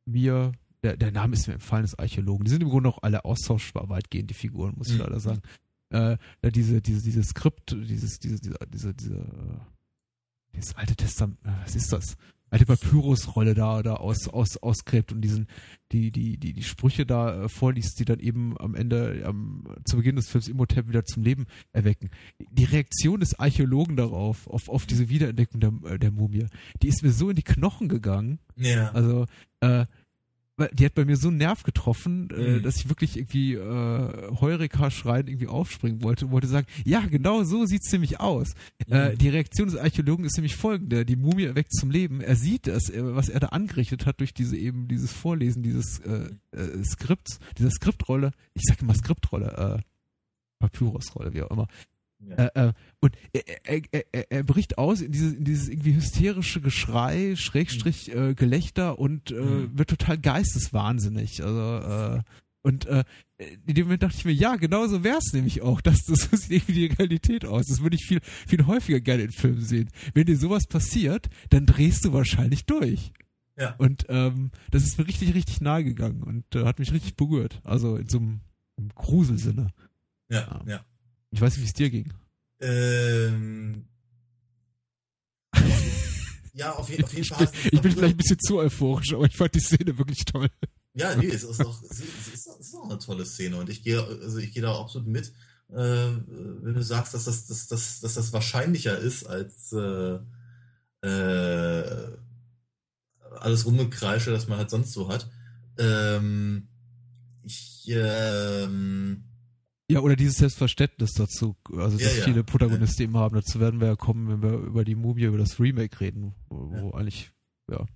mir der, der Name ist mir entfallen des Archäologen. Die sind im Grunde auch alle austauschbar, weitgehend, die Figuren, muss ich Mhm. leider sagen. Äh, diese, diese, dieses Skript, dieses, diese, diese, diese, äh, dieses alte Testament, äh, was ist das? Alte Papyrusrolle da, da aus, aus, ausgräbt und diesen, die, die, die, die Sprüche da äh, vorliest, die dann eben am Ende, am, zu Beginn des Films Imhotep wieder zum Leben erwecken. Die Reaktion des Archäologen darauf, auf, auf diese Wiederentdeckung der, der Mumie, die ist mir so in die Knochen gegangen, Ja. also, äh, die hat bei mir so einen Nerv getroffen, äh, Mhm. dass ich wirklich irgendwie äh, Heureka schreien irgendwie aufspringen wollte und wollte sagen, ja, genau so sieht's nämlich aus. Äh, Mhm. die Reaktion des Archäologen ist nämlich folgende: Die Mumie erweckt zum Leben. Er sieht das, äh, was er da angerichtet hat durch diese eben dieses Vorlesen dieses äh, äh, Skripts, dieser Skriptrolle. Ich sage immer Skriptrolle, äh, Papyrusrolle, wie auch immer. Ja. Äh, äh, und er, er, er, er, bricht aus in dieses, in dieses irgendwie hysterische Geschrei, Schrägstrich äh, Gelächter und äh, Mhm. wird total geisteswahnsinnig. Also äh, und in dem Moment dachte ich mir, ja, genau so wär's nämlich auch. *laughs* Das, das so sieht irgendwie die Realität aus. Das würde ich viel, viel häufiger gerne in Filmen sehen. Wenn dir sowas passiert, dann drehst du wahrscheinlich durch. Ja. Und ähm, das ist mir richtig, richtig nahe gegangen und hat mich richtig berührt. Also in so einem, einem Gruselsinne. ja, ja. Ich weiß nicht, wie es dir ging. Ähm, *laughs* ja, auf, je, auf jeden Ich Fall. bin, hast du- ich bin vielleicht ein bisschen zu euphorisch, aber ich fand die Szene wirklich toll. Ja, nee, es ist auch, es ist, es ist auch eine tolle Szene und ich gehe, also ich gehe da absolut mit, äh, wenn du sagst, dass das, dass, dass, dass das wahrscheinlicher ist als äh, äh, alles Rumgekreische, das man halt sonst so hat. Ähm, ich, ähm, Ja, oder dieses Selbstverständnis dazu, also dass Ja, ja. viele Protagonisten eben haben. Dazu werden wir ja kommen, wenn wir über die Mumie, über das Remake reden, wo, wo eigentlich, ja.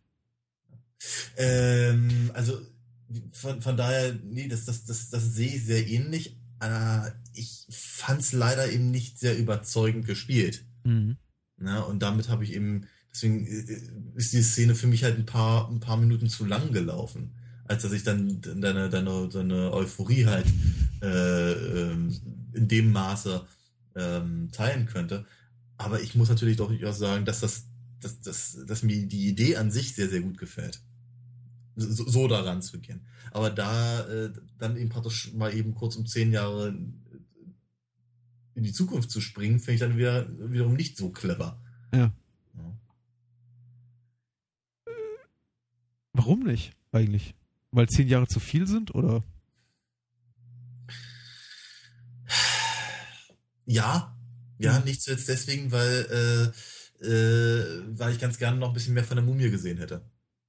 Ähm, also von, von daher, nee, das, das, das, das sehe ich sehr ähnlich. Äh, ich fand es leider eben nicht sehr überzeugend gespielt. Mhm. Ne? Und damit habe ich eben, deswegen äh, ist die Szene für mich halt ein paar, ein paar Minuten zu lang gelaufen, als dass ich dann deine, deine, deine Euphorie halt äh, ähm, in dem Maße ähm, teilen könnte. Aber ich muss natürlich doch auch sagen, dass das, dass, dass, dass mir die Idee an sich sehr, sehr gut gefällt. So, so daran zu gehen. Aber da äh, dann eben praktisch mal eben kurz um zehn Jahre in die Zukunft zu springen, finde ich dann wieder, wiederum nicht so clever. Ja. Ja. Warum nicht, eigentlich? Weil zehn Jahre zu viel sind, oder? Ja, ja, Mhm. nicht zuletzt deswegen, weil, äh, äh, weil ich ganz gerne noch ein bisschen mehr von der Mumie gesehen hätte.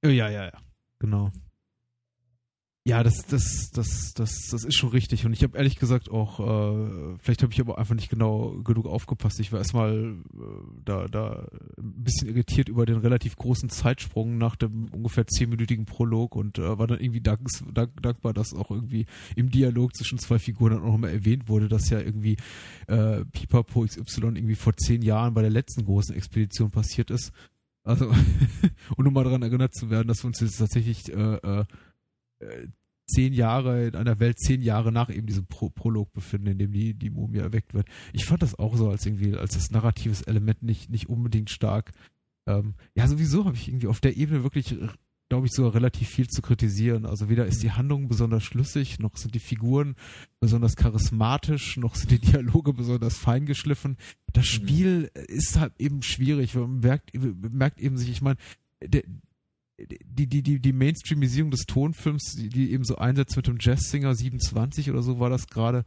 Ja, ja, ja, ja. Genau. Ja, das, das, das, das, das ist schon richtig. Und ich habe ehrlich gesagt auch, äh, vielleicht habe ich aber einfach nicht genau genug aufgepasst. Ich war erstmal äh, da, da ein bisschen irritiert über den relativ großen Zeitsprung nach dem ungefähr zehnminütigen Prolog und äh, war dann irgendwie danks, dank, dankbar, dass auch irgendwie im Dialog zwischen zwei Figuren dann auch nochmal erwähnt wurde, dass ja irgendwie äh, Pipapo XY irgendwie vor zehn Jahren bei der letzten großen Expedition passiert ist. Also, *laughs* und um mal daran erinnert zu werden, dass wir uns jetzt tatsächlich äh, äh, äh, zehn Jahre in einer Welt zehn Jahre nach eben diesem Pro Prolog befinden, in dem die, die Mumie erweckt wird. Ich fand das auch so als irgendwie, als das narratives Element nicht, nicht unbedingt stark. Ähm, ja, sowieso habe ich irgendwie auf der Ebene wirklich glaube ich, sogar relativ viel zu kritisieren. Also weder ist die Handlung besonders schlüssig, noch sind die Figuren besonders charismatisch, noch sind die Dialoge besonders feingeschliffen. Das mhm. Spiel ist halt eben schwierig, man merkt, merkt eben sich, ich meine, die, die, die, die Mainstreamisierung des Tonfilms, die, die eben so einsetzt mit dem Jazzsinger 27 oder so war das gerade,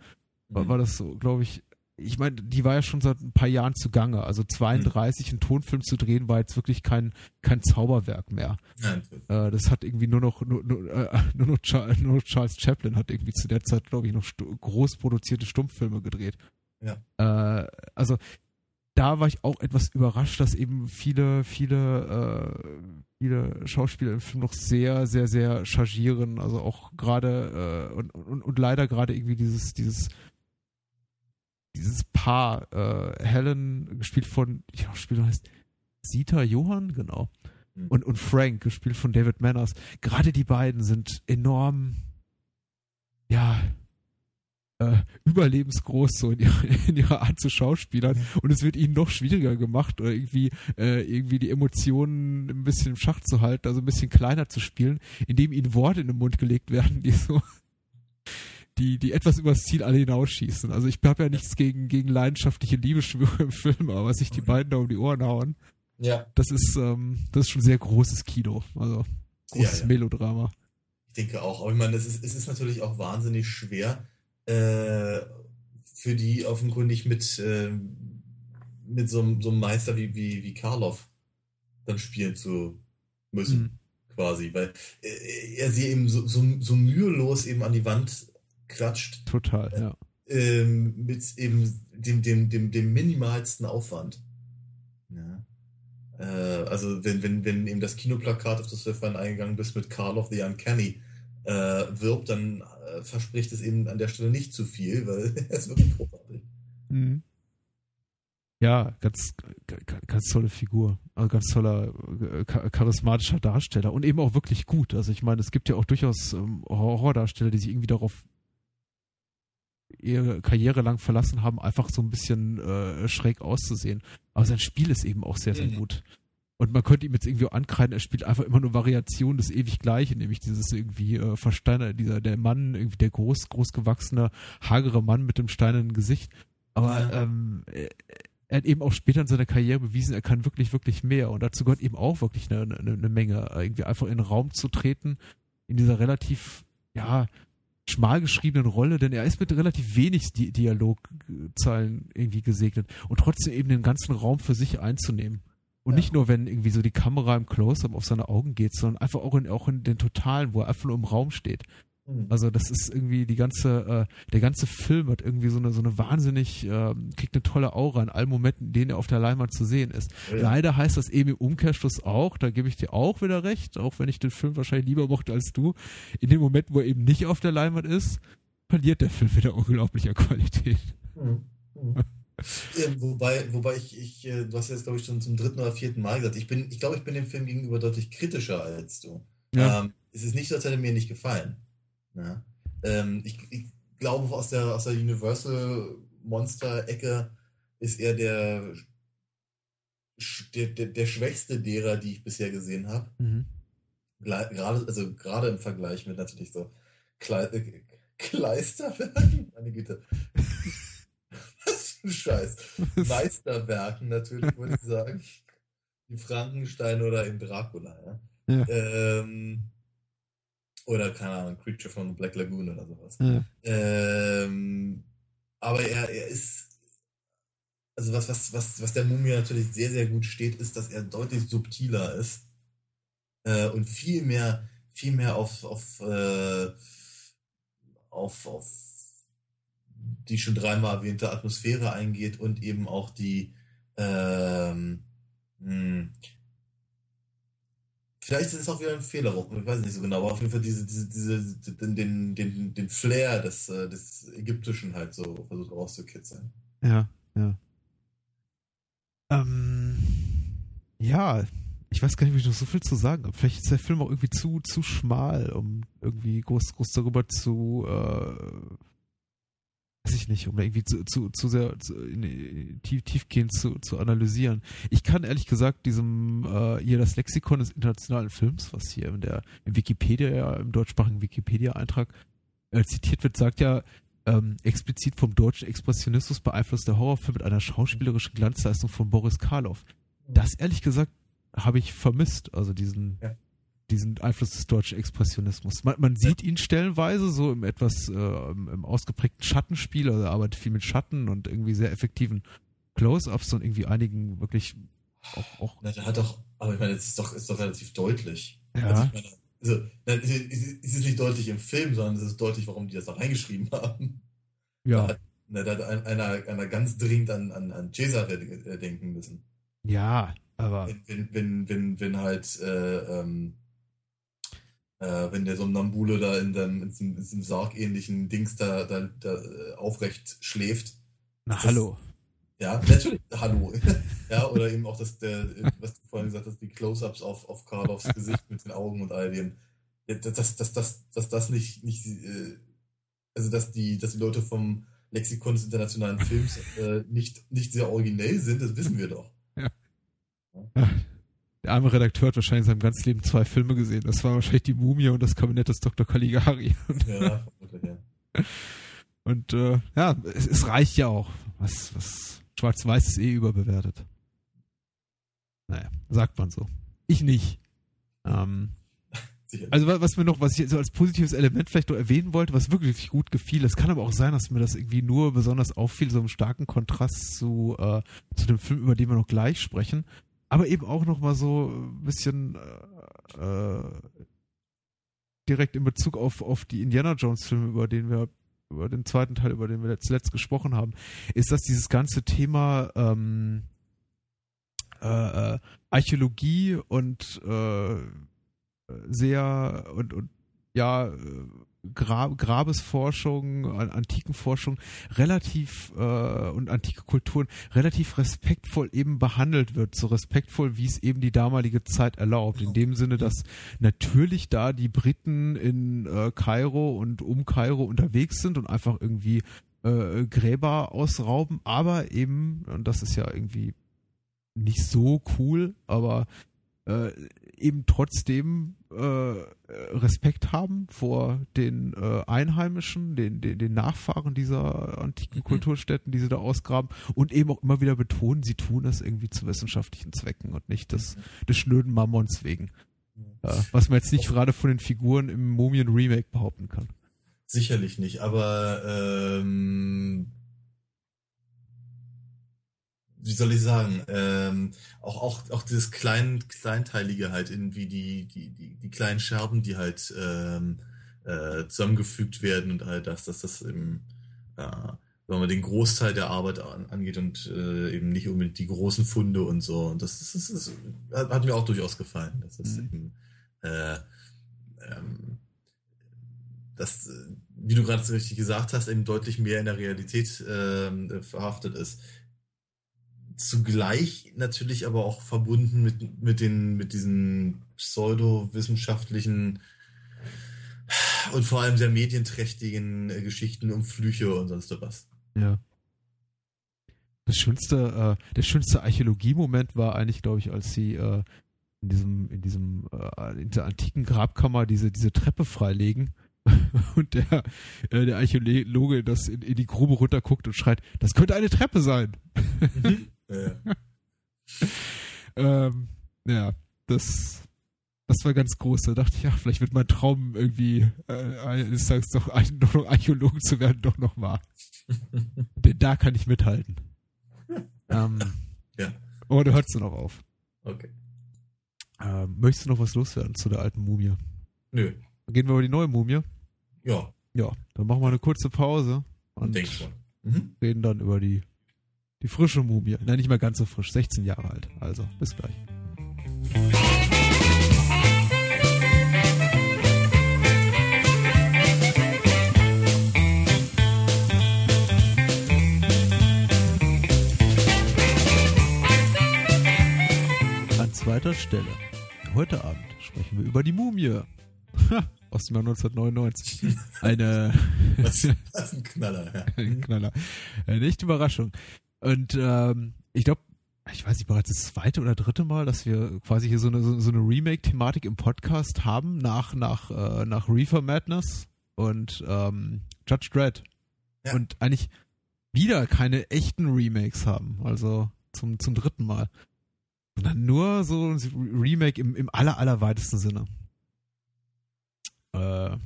war, mhm. war das so, glaube ich, ich meine, die war ja schon seit ein paar Jahren zugange. Also 32 mhm. einen Tonfilm zu drehen, war jetzt wirklich kein, kein Zauberwerk mehr. Ja, äh, das hat irgendwie nur noch, nur, nur, äh, *laughs* nur, noch Charles, nur noch Charles Chaplin hat irgendwie zu der Zeit, glaube ich, noch groß produzierte Stummfilme gedreht. Ja. Äh, also da war ich auch etwas überrascht, dass eben viele, viele, äh, viele Schauspieler im Film noch sehr, sehr, sehr chargieren. Also auch gerade äh, und, und, und leider gerade irgendwie dieses, dieses dieses Paar, äh, Helen, gespielt von, ich glaube, Spieler heißt Sita Johann, genau. Mhm. Und, und Frank, gespielt von David Manners. Gerade die beiden sind enorm, ja, äh, überlebensgroß so in ihrer, *laughs* in ihrer Art zu Schauspielern und es wird ihnen noch schwieriger gemacht oder irgendwie äh, irgendwie die Emotionen ein bisschen im Schach zu halten, also ein bisschen kleiner zu spielen, indem ihnen Worte in den Mund gelegt werden, die so die, die etwas übers Ziel alle hinausschießen. Also ich habe ja nichts gegen, gegen leidenschaftliche Liebesschwüre *laughs* im Film, aber sich die beiden da um die Ohren hauen, ja. das ist, ähm, das ist schon sehr großes Kino. Also großes ja, ja. Melodrama. Ich denke auch. Aber ich meine, es ist, es ist natürlich auch wahnsinnig schwer, äh, für die offenkundig mit, äh, mit so, so einem Meister wie, wie, wie Karloff dann spielen zu müssen. Mhm. Quasi, weil äh, er sie eben so, so, so mühelos eben an die Wand klatscht. Total, ja. Ähm, mit eben dem, dem, dem, dem minimalsten Aufwand. Ja. Äh, also wenn, wenn, wenn eben das Kinoplakat, auf das du vorhin eingegangen bist, mit Carl of the Uncanny äh, wirbt, dann äh, verspricht es eben an der Stelle nicht zu viel, weil *laughs* er ist wirklich großartig. Mhm. Ja, ganz, ganz tolle Figur. Also ganz toller, äh, charismatischer Darsteller und eben auch wirklich gut. Also ich meine, es gibt ja auch durchaus ähm, Horrordarsteller, die sich irgendwie darauf ihre Karriere lang verlassen haben, einfach so ein bisschen äh, schräg auszusehen. Aber sein Spiel ist eben auch sehr, sehr mhm. Und man könnte ihm jetzt irgendwie ankreiden, er spielt einfach immer nur Variationen des ewig Gleichen, nämlich dieses irgendwie äh, versteinerte, dieser, der Mann, irgendwie der groß, großgewachsene, hagere Mann mit dem steinernen Gesicht. Aber ja. ähm, er hat eben auch später in seiner Karriere bewiesen, er kann wirklich, wirklich mehr. Und dazu gehört eben auch wirklich eine, eine, eine Menge, irgendwie einfach in den Raum zu treten, in dieser relativ, ja, schmal geschriebenen Rolle, denn er ist mit relativ wenig Di Dialogzeilen irgendwie gesegnet und trotzdem eben den ganzen Raum für sich einzunehmen. Und ja. nicht nur, wenn irgendwie so die Kamera im Close-Up auf seine Augen geht, sondern einfach auch in, auch in den Totalen, wo er einfach nur im Raum steht. Mhm. Also das ist irgendwie die ganze, äh, der ganze Film hat irgendwie so eine so eine wahnsinnig, äh, kriegt eine tolle Aura in allen Momenten, in denen er auf der Leinwand zu sehen ist. Ja. Leider heißt das eben im Umkehrschluss auch, da gebe ich dir auch wieder recht, auch wenn ich den Film wahrscheinlich lieber mochte als du, in den Momenten, wo er eben nicht auf der Leinwand ist, verliert der Film wieder unglaublicher Qualität. Mhm. Mhm. *laughs* Ja, wobei, wobei ich, ich, äh, du hast jetzt, glaube ich, schon zum dritten oder vierten Mal gesagt, ich bin, ich glaube, ich bin dem Film gegenüber deutlich kritischer als du. Ja. Ähm, es ist nicht so, als hätte mir nicht gefallen. Ja. Ähm, ich, ich, glaube, aus der, aus der Universal Monster-Ecke ist er der, der, der, der, schwächste derer, die ich bisher gesehen habe. Mhm. Gerade, also gerade im Vergleich mit natürlich so Kle äh, Kleisterwerken, *laughs* meine Güte. Scheiß. *laughs* Meisterwerken natürlich, würde ich sagen. Die Frankenstein oder in Dracula, ja. ja. Ähm, oder, keine Ahnung, Creature von Black Lagoon oder sowas. Ja. Ähm, aber er, er ist. Also was, was, was, was der Mumie natürlich sehr, sehr gut steht, ist, dass er deutlich subtiler ist. Äh, und viel mehr, viel mehr auf, auf, äh, auf, auf die schon dreimal erwähnte Atmosphäre eingeht und eben auch die ähm, mh, hm, Vielleicht ist es auch wieder ein Fehler, ich weiß nicht so genau, aber auf jeden Fall diese, diese, diese, den, den, den Flair des, äh, des Ägyptischen halt so versucht rauszukitzeln. Ja, ja. Ähm, ja, ich weiß gar nicht, wie ich noch so viel zu sagen habe. Vielleicht ist der Film auch irgendwie zu, zu schmal, um irgendwie groß, groß darüber zu, äh, weiß ich nicht, um da irgendwie zu, zu, zu sehr zu, in, tief, tiefgehend zu, zu analysieren. Ich kann ehrlich gesagt diesem äh, hier das Lexikon des internationalen Films, was hier in der im Wikipedia, im deutschsprachigen Wikipedia-Eintrag äh, zitiert wird, sagt ja ähm, explizit vom deutschen Expressionismus beeinflusst der Horrorfilm mit einer schauspielerischen Glanzleistung von Boris Karloff. Das ehrlich gesagt habe ich vermisst, also diesen ja diesen Einfluss des deutschen Expressionismus. Man, man sieht ihn stellenweise so im etwas äh, im, ausgeprägten Schattenspiel, also er arbeitet viel mit Schatten und irgendwie sehr effektiven Close-ups und irgendwie einigen wirklich auch. auch Na, der hat doch, aber ich meine, es ist doch, ist doch relativ deutlich. Ja. Also, ich meine, also es ist nicht deutlich im Film, sondern es ist deutlich, warum die das da reingeschrieben haben. Ja. Da hat, na, da hat einer, einer ganz dringend an, an, an Cesare denken müssen. Ja, aber. Wenn, wenn, wenn, wenn, wenn halt äh, ähm, äh, wenn der Somnambule da in, dem, in diesem, in diesem sargähnlichen Dings da, da, da äh, aufrecht schläft. Na, das, hallo. Ja, natürlich, hallo. *laughs* ja, oder eben auch das, der, was du vorhin gesagt hast, die Close-Ups auf, auf Karloffs Gesicht mit den Augen und all dem. Dass, dass, dass, dass, dass das nicht, nicht äh, also dass die, dass die Leute vom Lexikon des internationalen Films äh, nicht, nicht sehr originell sind, das wissen wir doch. Ja. ja. Der arme Redakteur hat wahrscheinlich in seinem ganzen Leben zwei Filme gesehen. Das war wahrscheinlich die Mumie und das Kabinett des Dr. Caligari. Ja, ja. *laughs* Und äh, ja, es, es, reicht ja auch. Was, was Schwarz-Weiß ist eh überbewertet. Naja, sagt man so. Ich nicht. Ähm, also was mir noch, was ich so als positives Element vielleicht noch erwähnen wollte, was wirklich gut gefiel, es kann aber auch sein, dass mir das irgendwie nur besonders auffiel, so im starken Kontrast zu, äh, zu dem Film, über den wir noch gleich sprechen aber eben auch noch mal so ein bisschen äh, äh, direkt in Bezug auf, auf die Indiana Jones Filme, über den wir über den zweiten Teil, über den wir zuletzt gesprochen haben, ist, dass dieses ganze Thema ähm, äh, äh Archäologie und äh, sehr und, und ja Grab, Grabesforschung, Antikenforschung relativ äh, und antike Kulturen relativ respektvoll eben behandelt wird, so respektvoll, wie es eben die damalige Zeit erlaubt. In dem Sinne, dass natürlich da die Briten in äh, Kairo und um Kairo unterwegs sind und einfach irgendwie äh, Gräber ausrauben, aber eben, und das ist ja irgendwie nicht so cool, aber äh, eben trotzdem äh, Respekt haben vor den äh, Einheimischen, den, den, den Nachfahren dieser antiken mhm. Kulturstätten, die sie da ausgraben und eben auch immer wieder betonen, sie tun das irgendwie zu wissenschaftlichen Zwecken und nicht des, mhm. des schnöden Mammons wegen. Äh, was man jetzt nicht gerade von den Figuren im Mumien-Remake behaupten kann. Sicherlich nicht, aber ähm, wie soll ich sagen, ähm, auch, auch, auch dieses klein, Kleinteilige halt, irgendwie die, die, die, die kleinen Scherben, die halt ähm, äh, zusammengefügt werden und all das, dass das eben, äh, wenn man den Großteil der Arbeit an, angeht und äh, eben nicht unbedingt die großen Funde und so. Und das, das, das, das hat mir auch durchaus gefallen. Das ist mhm. eben, äh, ähm, das, wie du gerade so richtig gesagt hast, eben deutlich mehr in der Realität äh, verhaftet ist zugleich natürlich aber auch verbunden mit, mit, den, mit diesen pseudowissenschaftlichen und vor allem sehr medienträchtigen äh, Geschichten um Flüche und sonst was. Ja. Das schönste, äh, der schönste Archäologie-Moment war eigentlich, glaube ich, als sie äh, in diesem, in diesem, äh, in der antiken Grabkammer diese, diese Treppe freilegen *laughs* und der, äh, der Archäologe das in, in die Grube runterguckt und schreit, das könnte eine Treppe sein. Mhm. *laughs* ähm, ja, das, das war ganz groß. Da dachte ich, ja, vielleicht wird mein Traum irgendwie äh, eines Tages doch ein, *laughs* doch noch Archäologe zu werden, doch noch wahr. *laughs* Denn da kann ich mithalten. ähm, ja. Oh, du hörst du noch auf. Okay. Ähm, möchtest du noch was loswerden zu der alten Mumie? Nö. Dann gehen wir über die neue Mumie. Ja. Ja, dann machen wir eine kurze Pause und mhm. reden dann über die die frische Mumie. Nein, nicht mehr ganz so frisch. 16 Jahre alt. Also, bis gleich. An zweiter Stelle. Heute Abend sprechen wir über die Mumie. aus dem Jahr 1999. *laughs* Eine. Was, was ein Knaller, ja. *laughs* ein Knaller. Eine echte Überraschung. Und ähm, ich glaube, ich weiß nicht, bereits das zweite oder dritte Mal, dass wir quasi hier so eine, so, so eine Remake-Thematik im Podcast haben, nach, nach, äh, nach Reefer Madness und ähm, Judge Dredd. Ja. Und eigentlich wieder keine echten Remakes haben. Also zum, zum dritten Mal. Sondern nur so ein Remake im, im aller, allerweitesten Sinne. Äh,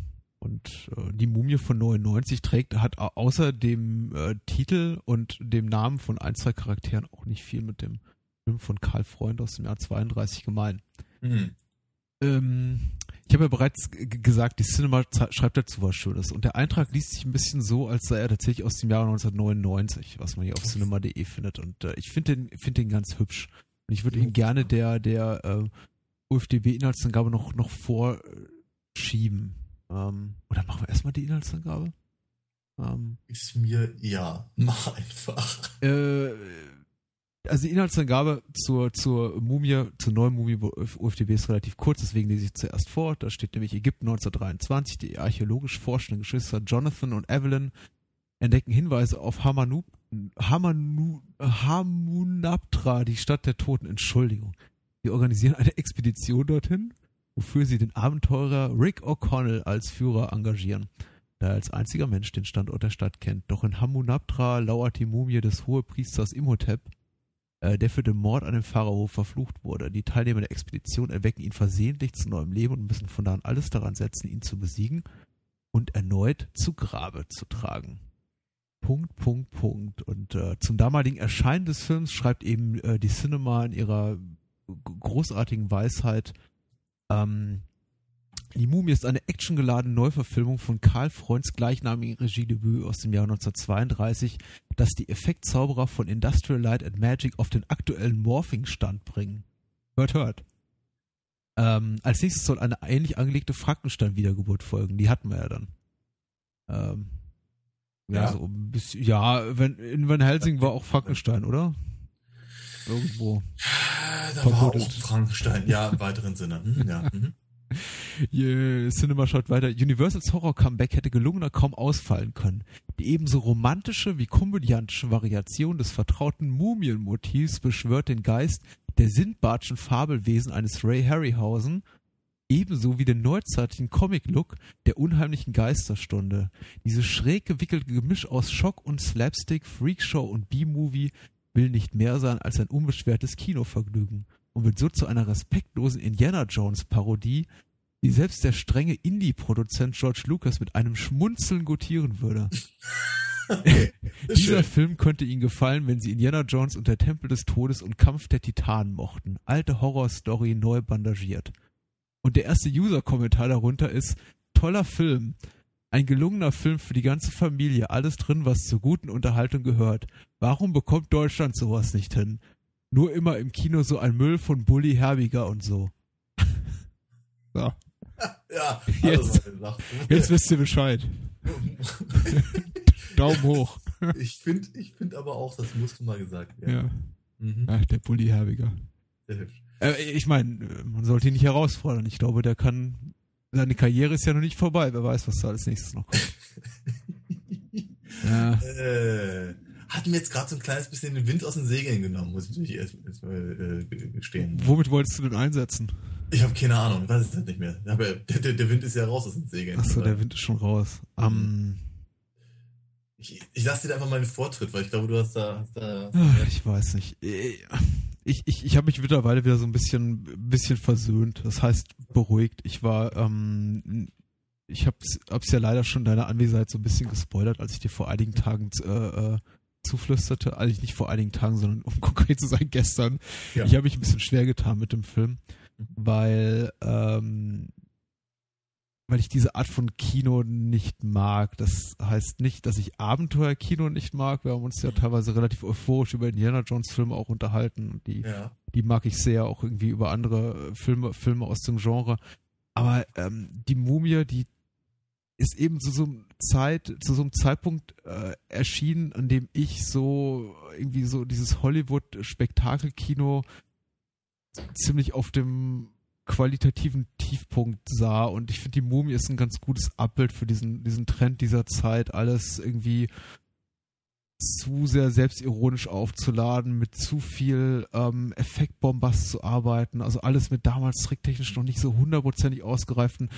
und äh, die Mumie von 99 trägt, hat au- außer dem äh, Titel und dem Namen von ein, zwei Charakteren auch nicht viel mit dem Film von Karl Freund aus dem Jahr 32 gemein. Hm. Ähm, ich habe ja bereits gesagt, die Cinema schreibt dazu was Schönes. Und der Eintrag liest sich ein bisschen so, als sei er tatsächlich aus dem Jahr 1999, was man hier auf cinema.de findet. Und äh, ich finde den, find den ganz hübsch. Und ich würde ihn gerne der, der äh, UFDB-Inhaltsangabe noch, noch vorschieben. Ähm, oder machen wir erstmal die Inhaltsangabe? Ähm, Ist mir, ja, *laughs* mach einfach. äh, also die Inhaltsangabe zur, zur Mumie, zur neuen Mumie UFDB ist relativ kurz, deswegen lese ich zuerst vor. Da steht nämlich Ägypten 1923. Die archäologisch forschenden Geschwister Jonathan und Evelyn entdecken Hinweise auf Hamanu, Hamanu, Hamunaptra, die Stadt der Toten. Entschuldigung. Sie organisieren eine Expedition dorthin, wofür sie den Abenteurer Rick O'Connell als Führer engagieren da er als einziger Mensch den Standort der Stadt kennt. Doch in Hamunaptra lauert die Mumie des Hohepriesters Imhotep, äh, der für den Mord an dem Pharao verflucht wurde. Die Teilnehmer der Expedition erwecken ihn versehentlich zu neuem Leben und müssen von da an alles daran setzen, ihn zu besiegen und erneut zu Grabe zu tragen. Punkt, Punkt, Punkt. Und äh, zum damaligen Erscheinen des Films schreibt eben äh, die Cinema in ihrer großartigen Weisheit, ähm, die Mumie ist eine actiongeladene Neuverfilmung von Karl Freunds gleichnamigen Regiedebüt aus dem Jahr 1932, das die Effektzauberer von Industrial Light and Magic auf den aktuellen Morphing-Stand bringen. Hört, hört. Ähm, als nächstes soll eine ähnlich angelegte Frankenstein-Wiedergeburt folgen. Die hatten wir ja dann. Ähm, ja, Ja. so bisschen, ja, wenn, in Van Helsing war auch Frankenstein, oder? Irgendwo. Da war auch. Frankenstein, ja, im weiteren Sinne. Hm, ja. *laughs* Mhm. Yeah, Cinema schaut weiter. Universals Horror-Comeback hätte gelungener kaum ausfallen können. Die ebenso romantische wie komödiantische Variation des vertrauten Mumienmotivs beschwört den Geist der Sindbadschen Fabelwesen eines Ray Harryhausen, ebenso wie den neuzeitlichen Comic-Look der unheimlichen Geisterstunde. Dieses schräg gewickelte Gemisch aus Schock und Slapstick, Freakshow und B-Movie will nicht mehr sein als ein unbeschwertes Kinovergnügen und wird so zu einer respektlosen Indiana Jones Parodie, die selbst der strenge Indie-Produzent George Lucas mit einem Schmunzeln gutieren würde. *laughs* *laughs* Dieser Schön. Film könnte Ihnen gefallen, wenn Sie Indiana Jones und der Tempel des Todes und Kampf der Titanen mochten. Alte Horrorstory neu bandagiert. Und der erste User-Kommentar darunter ist, toller Film. Ein gelungener Film für die ganze Familie. Alles drin, was zur guten Unterhaltung gehört. Warum bekommt Deutschland sowas nicht hin? Nur immer im Kino so ein Müll von Bully Herbiger und so. so. Ja, *laughs* Jetzt- also, nach- Jetzt wisst ihr Bescheid. *laughs* Daumen hoch. ich finde ich find aber auch, das musste mal gesagt werden. Ja. Mhm. Ach, der Bully Herbiger. Sehr hübsch. Äh, ich meine, man sollte ihn nicht herausfordern. Ich glaube, der kann. Seine Karriere ist ja noch nicht vorbei. Wer weiß, was da als nächstes noch kommt. *laughs* Ja. Äh, hat mir jetzt gerade so ein kleines bisschen den Wind aus den Segeln genommen, muss ich natürlich erst, erst mal äh, ge- gestehen. Womit wolltest du denn einsetzen? Ich habe keine Ahnung, ich weiß es halt nicht mehr. Aber der, der, der Wind ist ja raus aus den Segeln. Achso, der Wind ist schon raus. Ähm, ich ich lasse dir einfach mal den Vortritt, weil ich glaube, du hast da. Hast da ach, ich weiß nicht. Ich, ich, ich habe mich mittlerweile wieder so ein bisschen, bisschen versöhnt. Das heißt, beruhigt. Ich war, ähm, ich hab's, hab's ja leider schon deiner Anwesenheit so ein bisschen gespoilert, als ich dir vor einigen Tagen äh, äh, zuflüsterte. Eigentlich nicht vor einigen Tagen, sondern um *laughs* konkret zu sein, gestern. Ja. Ich habe mich ein bisschen schwer getan mit dem Film, Mhm. weil, ähm, weil ich diese Art von Kino nicht mag. Das heißt nicht, dass ich Abenteuerkino nicht mag. Wir haben uns ja teilweise relativ euphorisch über Indiana Jones Filme auch unterhalten. Und die, ja. die mag ich sehr, auch irgendwie über andere äh, Filme, Filme aus dem Genre. Aber ähm, die Mumie, die ist eben zu so einem Zeit, zu so einem Zeitpunkt äh, erschienen, an dem ich so irgendwie so dieses Hollywood-Spektakelkino ziemlich auf dem qualitativen Tiefpunkt sah und ich finde die Mumie ist ein ganz gutes Abbild für diesen diesen Trend dieser Zeit alles irgendwie zu sehr selbstironisch aufzuladen, mit zu viel ähm, Effektbombast zu arbeiten, also alles mit damals tricktechnisch noch nicht so hundertprozentig ausgereiften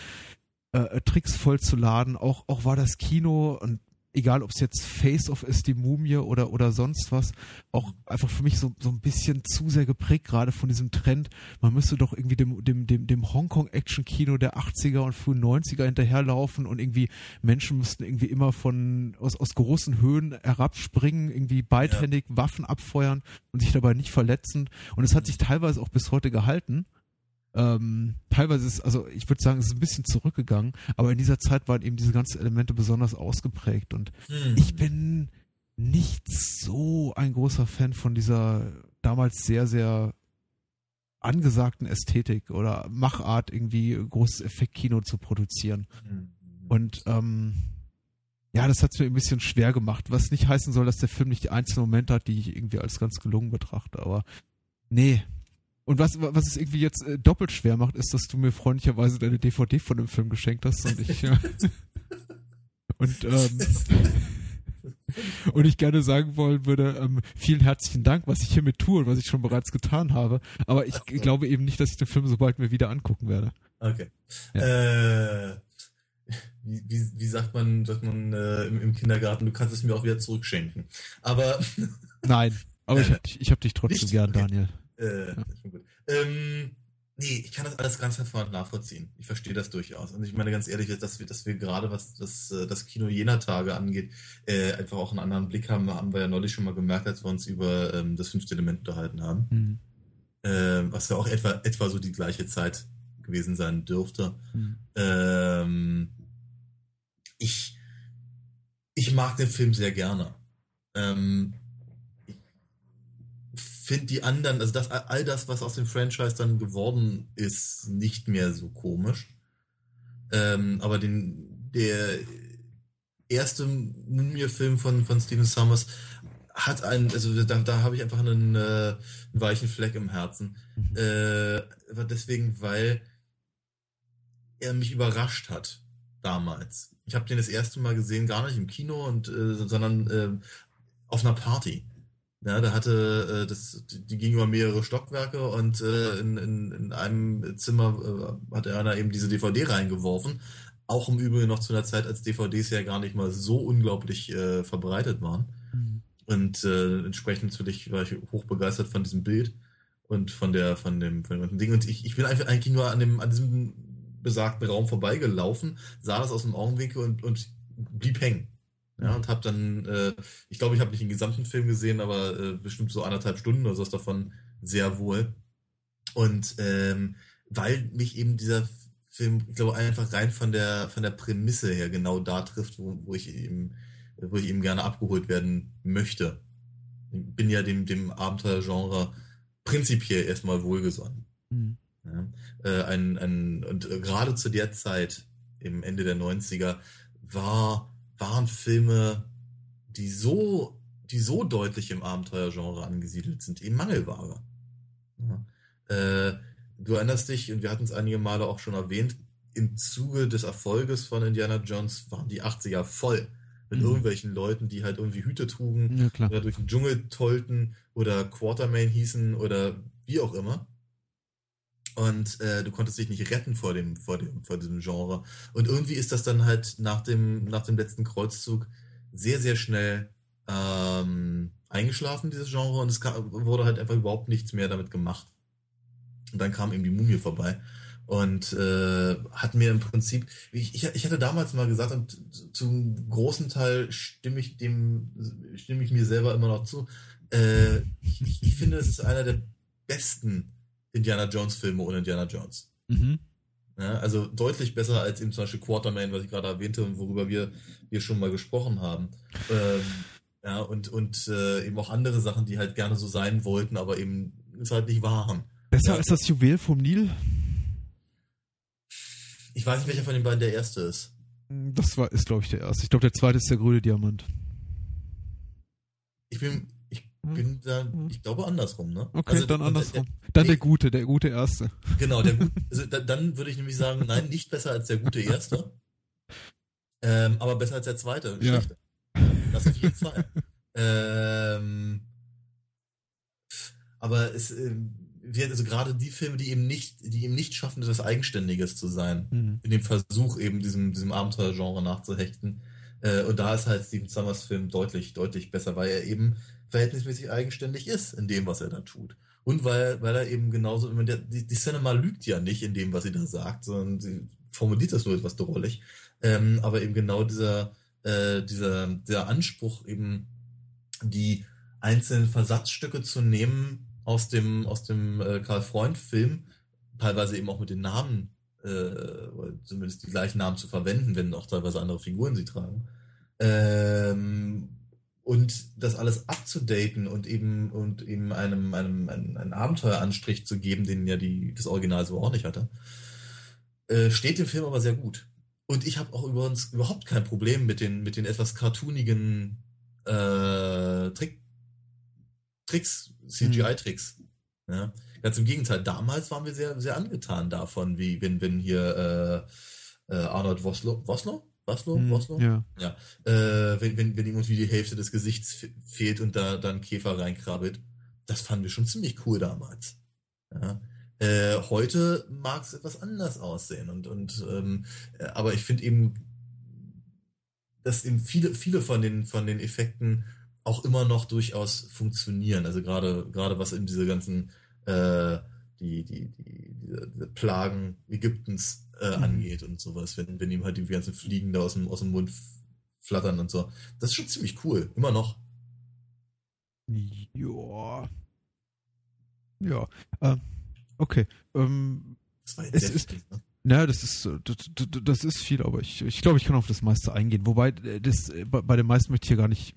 äh, Tricks vollzuladen. Auch, auch war das Kino, und egal ob es jetzt Face-Off ist, die Mumie oder, oder sonst was, auch einfach für mich so, so ein bisschen zu sehr geprägt, gerade von diesem Trend. Man müsste doch irgendwie dem, dem, dem, dem Hongkong-Action-Kino der 80er und frühen 90er hinterherlaufen und irgendwie Menschen müssten irgendwie immer von, aus, aus großen Höhen herabspringen, irgendwie beidhändig ja. Waffen abfeuern und sich dabei nicht verletzen. Und es hat sich teilweise auch bis heute gehalten. Ähm, teilweise ist, also ich würde sagen, es ist ein bisschen zurückgegangen, aber in dieser Zeit waren eben diese ganzen Elemente besonders ausgeprägt und hm. ich bin nicht so ein großer Fan von dieser damals sehr, sehr angesagten Ästhetik oder Machart, irgendwie großes Effektkino zu produzieren. Hm. Und ähm, ja, das hat es mir ein bisschen schwer gemacht, was nicht heißen soll, dass der Film nicht die einzelnen Momente hat, die ich irgendwie als ganz gelungen betrachte, aber nee, und was, was es irgendwie jetzt äh, doppelt schwer macht, ist, dass du mir freundlicherweise deine DVD von dem Film geschenkt hast und ich äh, *laughs* und ähm, und ich gerne sagen wollen würde, ähm, vielen herzlichen Dank, was ich hiermit tue und was ich schon bereits getan habe. Aber ich okay. glaube eben nicht, dass ich den Film so bald mir wieder angucken werde. Okay. Ja. Äh, wie, wie, wie, sagt man, sagt man äh, im, im, Kindergarten, du kannst es mir auch wieder zurückschenken. Aber nein, aber ich habe dich, ich hab dich trotzdem nicht? gern, okay. Daniel. Äh, ja. ähm, nee, ich kann das alles ganz hervorragend nachvollziehen. Ich verstehe das durchaus. Und ich meine ganz ehrlich, dass wir, dass wir gerade, was das, äh, das Kino jener Tage angeht, äh, einfach auch einen anderen Blick haben, haben wir ja neulich schon mal gemerkt, als wir uns über ähm, das fünfte Element unterhalten haben. Mhm. Äh, was ja auch etwa, etwa so die gleiche Zeit gewesen sein dürfte. Mhm. Ähm, ich, ich mag den Film sehr gerne. Ähm, finde die anderen, also das, all das, was aus dem Franchise dann geworden ist, nicht mehr so komisch. Ähm, aber den, der erste Mumie-Film von, von Steven Summers hat einen, also da, da habe ich einfach einen, äh, einen, weichen Fleck im Herzen. Mhm. Äh, deswegen, weil er mich überrascht hat damals. Ich habe den das erste Mal gesehen, gar nicht im Kino, und, äh, sondern äh, auf einer Party. Ja, da hatte äh, das, die ging über mehrere Stockwerke und äh, in, in, in einem Zimmer äh, hat einer eben diese DVD reingeworfen. Auch im Übrigen noch zu einer Zeit, als DVDs ja gar nicht mal so unglaublich äh, verbreitet waren. Mhm. Und äh, entsprechend natürlich war ich hochbegeistert von diesem Bild und von der, von dem, von dem Ding. Und ich, ich bin einfach eigentlich nur an dem, an diesem besagten Raum vorbeigelaufen, sah das aus dem Augenwinkel und, und blieb hängen. Ja, und habe dann, äh, ich glaube, ich habe nicht den gesamten Film gesehen, aber äh, bestimmt so anderthalb Stunden oder so ist davon sehr wohl. Und ähm, weil mich eben dieser Film, ich glaube, einfach rein von der von der Prämisse her genau da trifft, wo, wo ich eben, wo ich eben gerne abgeholt werden möchte. Ich bin ja dem, dem Abenteuergenre prinzipiell erstmal wohlgesonnen. Mhm. Ja, äh, ein, ein, und gerade zu der Zeit, im Ende der 90er, war waren Filme, die so, die so deutlich im Abenteuergenre angesiedelt sind, eben Mangelware. Ja. Äh, du erinnerst dich, und wir hatten es einige Male auch schon erwähnt, im Zuge des Erfolges von Indiana Jones waren die 80er voll mit mhm. irgendwelchen Leuten, die halt irgendwie Hüte trugen ja, oder durch den Dschungel tollten oder Quartermain hießen oder wie auch immer und äh, du konntest dich nicht retten vor dem, vor dem, vor diesem Genre. Und irgendwie ist das dann halt nach dem, nach dem letzten Kreuzzug sehr, sehr schnell ähm, eingeschlafen, dieses Genre, und es kam, wurde halt einfach überhaupt nichts mehr damit gemacht. Und dann kam eben die Mumie vorbei und äh, hat mir im Prinzip, ich, ich, ich hatte damals mal gesagt, und zum großen Teil stimme ich dem, stimme ich mir selber immer noch zu, äh, ich, ich finde, es ist einer der besten Indiana Jones Filme ohne Indiana Jones. Mhm. Ja, also deutlich besser als eben zum Beispiel Quarterman, was ich gerade erwähnte und worüber wir hier schon mal gesprochen haben. Ähm, ja, und, und äh, eben auch andere Sachen, die halt gerne so sein wollten, aber eben es halt nicht waren. Besser ja. als das Juwel vom Nil? Ich weiß nicht, welcher von den beiden der erste ist. Das war, ist, glaube ich, der erste. Ich glaube, der zweite ist der grüne Diamant. Ich bin, bin da, ich glaube andersrum, ne? Okay, Also, dann der- andersrum. der- Dann der gute, der gute Erste. *laughs* Genau, der *laughs* also da, dann würde ich nämlich sagen, nein, nicht besser als der gute Erste, ähm, aber besser als der zweite, Ja. schlechte. Das auf jeden Fall. ähm, aber es wird also gerade die Filme, die eben nicht, die eben nicht schaffen, etwas Eigenständiges zu sein, Mhm. in dem Versuch eben diesem, diesem Abenteuergenre nachzuhechten. Äh, und da ist halt Steven Summers Film deutlich, deutlich besser, weil er eben verhältnismäßig eigenständig ist in dem, was er da tut. Und weil, weil er eben genauso, der, die, die Cinema lügt ja nicht in dem, was sie da sagt, sondern sie formuliert das nur etwas drollig. Ähm, aber eben genau dieser, äh, dieser, dieser Anspruch, eben die einzelnen Versatzstücke zu nehmen aus dem, aus dem äh, Karl Freund-Film, teilweise eben auch mit den Namen, äh, zumindest die gleichen Namen zu verwenden, wenn auch teilweise andere Figuren sie tragen. Ähm, und das alles abzudaten und eben und eben einem, einem, einem, einen Abenteueranstrich zu geben, den ja die, das Original so auch nicht hatte, äh, steht dem Film aber sehr gut. Und ich habe auch übrigens überhaupt kein Problem mit den, mit den etwas cartoonigen äh, Trick, Tricks, CGI-Tricks. Ja? Ganz im Gegenteil, damals waren wir sehr, sehr angetan davon, wie wenn, wenn hier äh, äh, Arnold Woslo, Woslo? Woslo? Mhm. Woslo? Ja. äh, wenn, wenn, wenn ihm irgendwie die Hälfte des Gesichts fe- fehlt und da dann Käfer reinkrabbelt. Das fanden wir schon ziemlich cool damals. Ja. Äh, heute mag es etwas anders aussehen und, und ähm, äh, aber ich finde eben, dass eben viele, viele von den, von den Effekten auch immer noch durchaus funktionieren. Also gerade, gerade was eben diese ganzen äh, die, die, die, diese Plagen Ägyptens äh, Mhm. angeht und sowas, wenn, wenn ihm halt die ganzen Fliegen da aus dem, aus dem Mund flattern und so. Das ist schon ziemlich cool, immer noch. Ja. Ja. Ähm, okay. Ähm, Das war jetzt Es sehr ist- viel, ne? Na, das ist äh, das, das, ist viel, aber ich, ich glaube, ich kann auf das meiste eingehen. Wobei äh, das äh, bei, bei dem meisten möchte ich hier gar nicht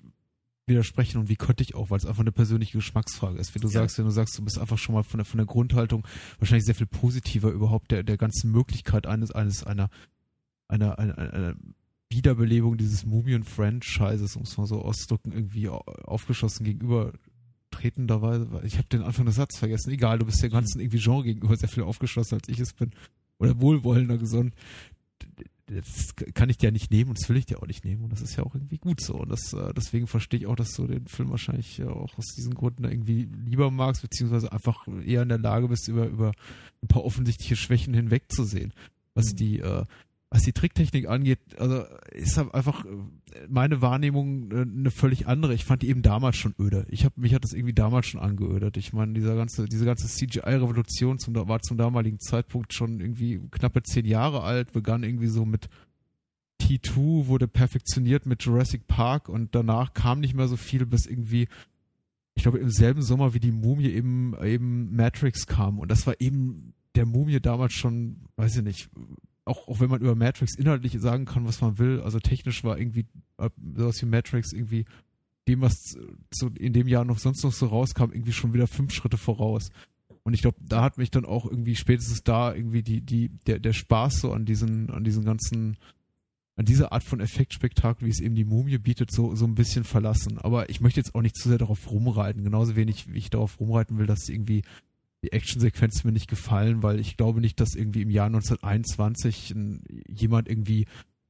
widersprechen und wie könnte ich auch, weil es einfach eine persönliche Geschmacksfrage ist. Wie du Ja. sagst, wenn du sagst, du bist einfach schon mal von der von der Grundhaltung wahrscheinlich sehr viel positiver überhaupt der der ganzen Möglichkeit eines eines einer einer einer, einer Wiederbelebung dieses Mumien-Franchises, um es mal so auszudrücken, irgendwie au- aufgeschossen gegenüber tretenderweise, weil ich habe den Anfang des Satzes vergessen. Egal, du bist der ganzen irgendwie Genre gegenüber sehr viel aufgeschlossen, als ich es bin. Oder wohlwollender gesonnen. Das kann ich dir ja nicht nehmen und das will ich dir auch nicht nehmen. Und das ist ja auch irgendwie gut so. Und das, äh, deswegen verstehe ich auch, dass du den Film wahrscheinlich äh, auch aus diesen Gründen irgendwie lieber magst, beziehungsweise einfach eher in der Lage bist, über, über ein paar offensichtliche Schwächen hinwegzusehen. Was Mhm. die, äh, was die Tricktechnik angeht, also ist halt einfach meine Wahrnehmung äh, eine völlig andere. Ich fand die eben damals schon öde. Ich habe mich hat das irgendwie damals schon angeödert. Ich meine, dieser ganze, diese ganze CGI-Revolution zum, war zum damaligen Zeitpunkt schon irgendwie knappe zehn Jahre alt, begann irgendwie so mit T2, wurde perfektioniert mit Jurassic Park und danach kam nicht mehr so viel, bis irgendwie ich glaube, im selben Sommer wie die Mumie eben, eben Matrix kam. Und das war eben der Mumie damals schon, weiß ich nicht, auch, auch wenn man über Matrix inhaltlich sagen kann, was man will, also technisch war irgendwie äh, sowas wie Matrix irgendwie dem, was zu, in dem Jahr noch sonst noch so rauskam, irgendwie schon wieder fünf Schritte voraus. Und ich glaube, da hat mich dann auch irgendwie spätestens da irgendwie die, die, der, der Spaß so an diesen, an diesen ganzen, an dieser Art von Effektspektakel, wie es eben die Mumie bietet, so, so ein bisschen verlassen. Aber ich möchte jetzt auch nicht zu sehr darauf rumreiten. Genauso wenig, wie ich darauf rumreiten will, dass irgendwie die Actionsequenzen mir nicht gefallen, weil ich glaube nicht, dass irgendwie im Jahr 1921 ein, jemand irgendwie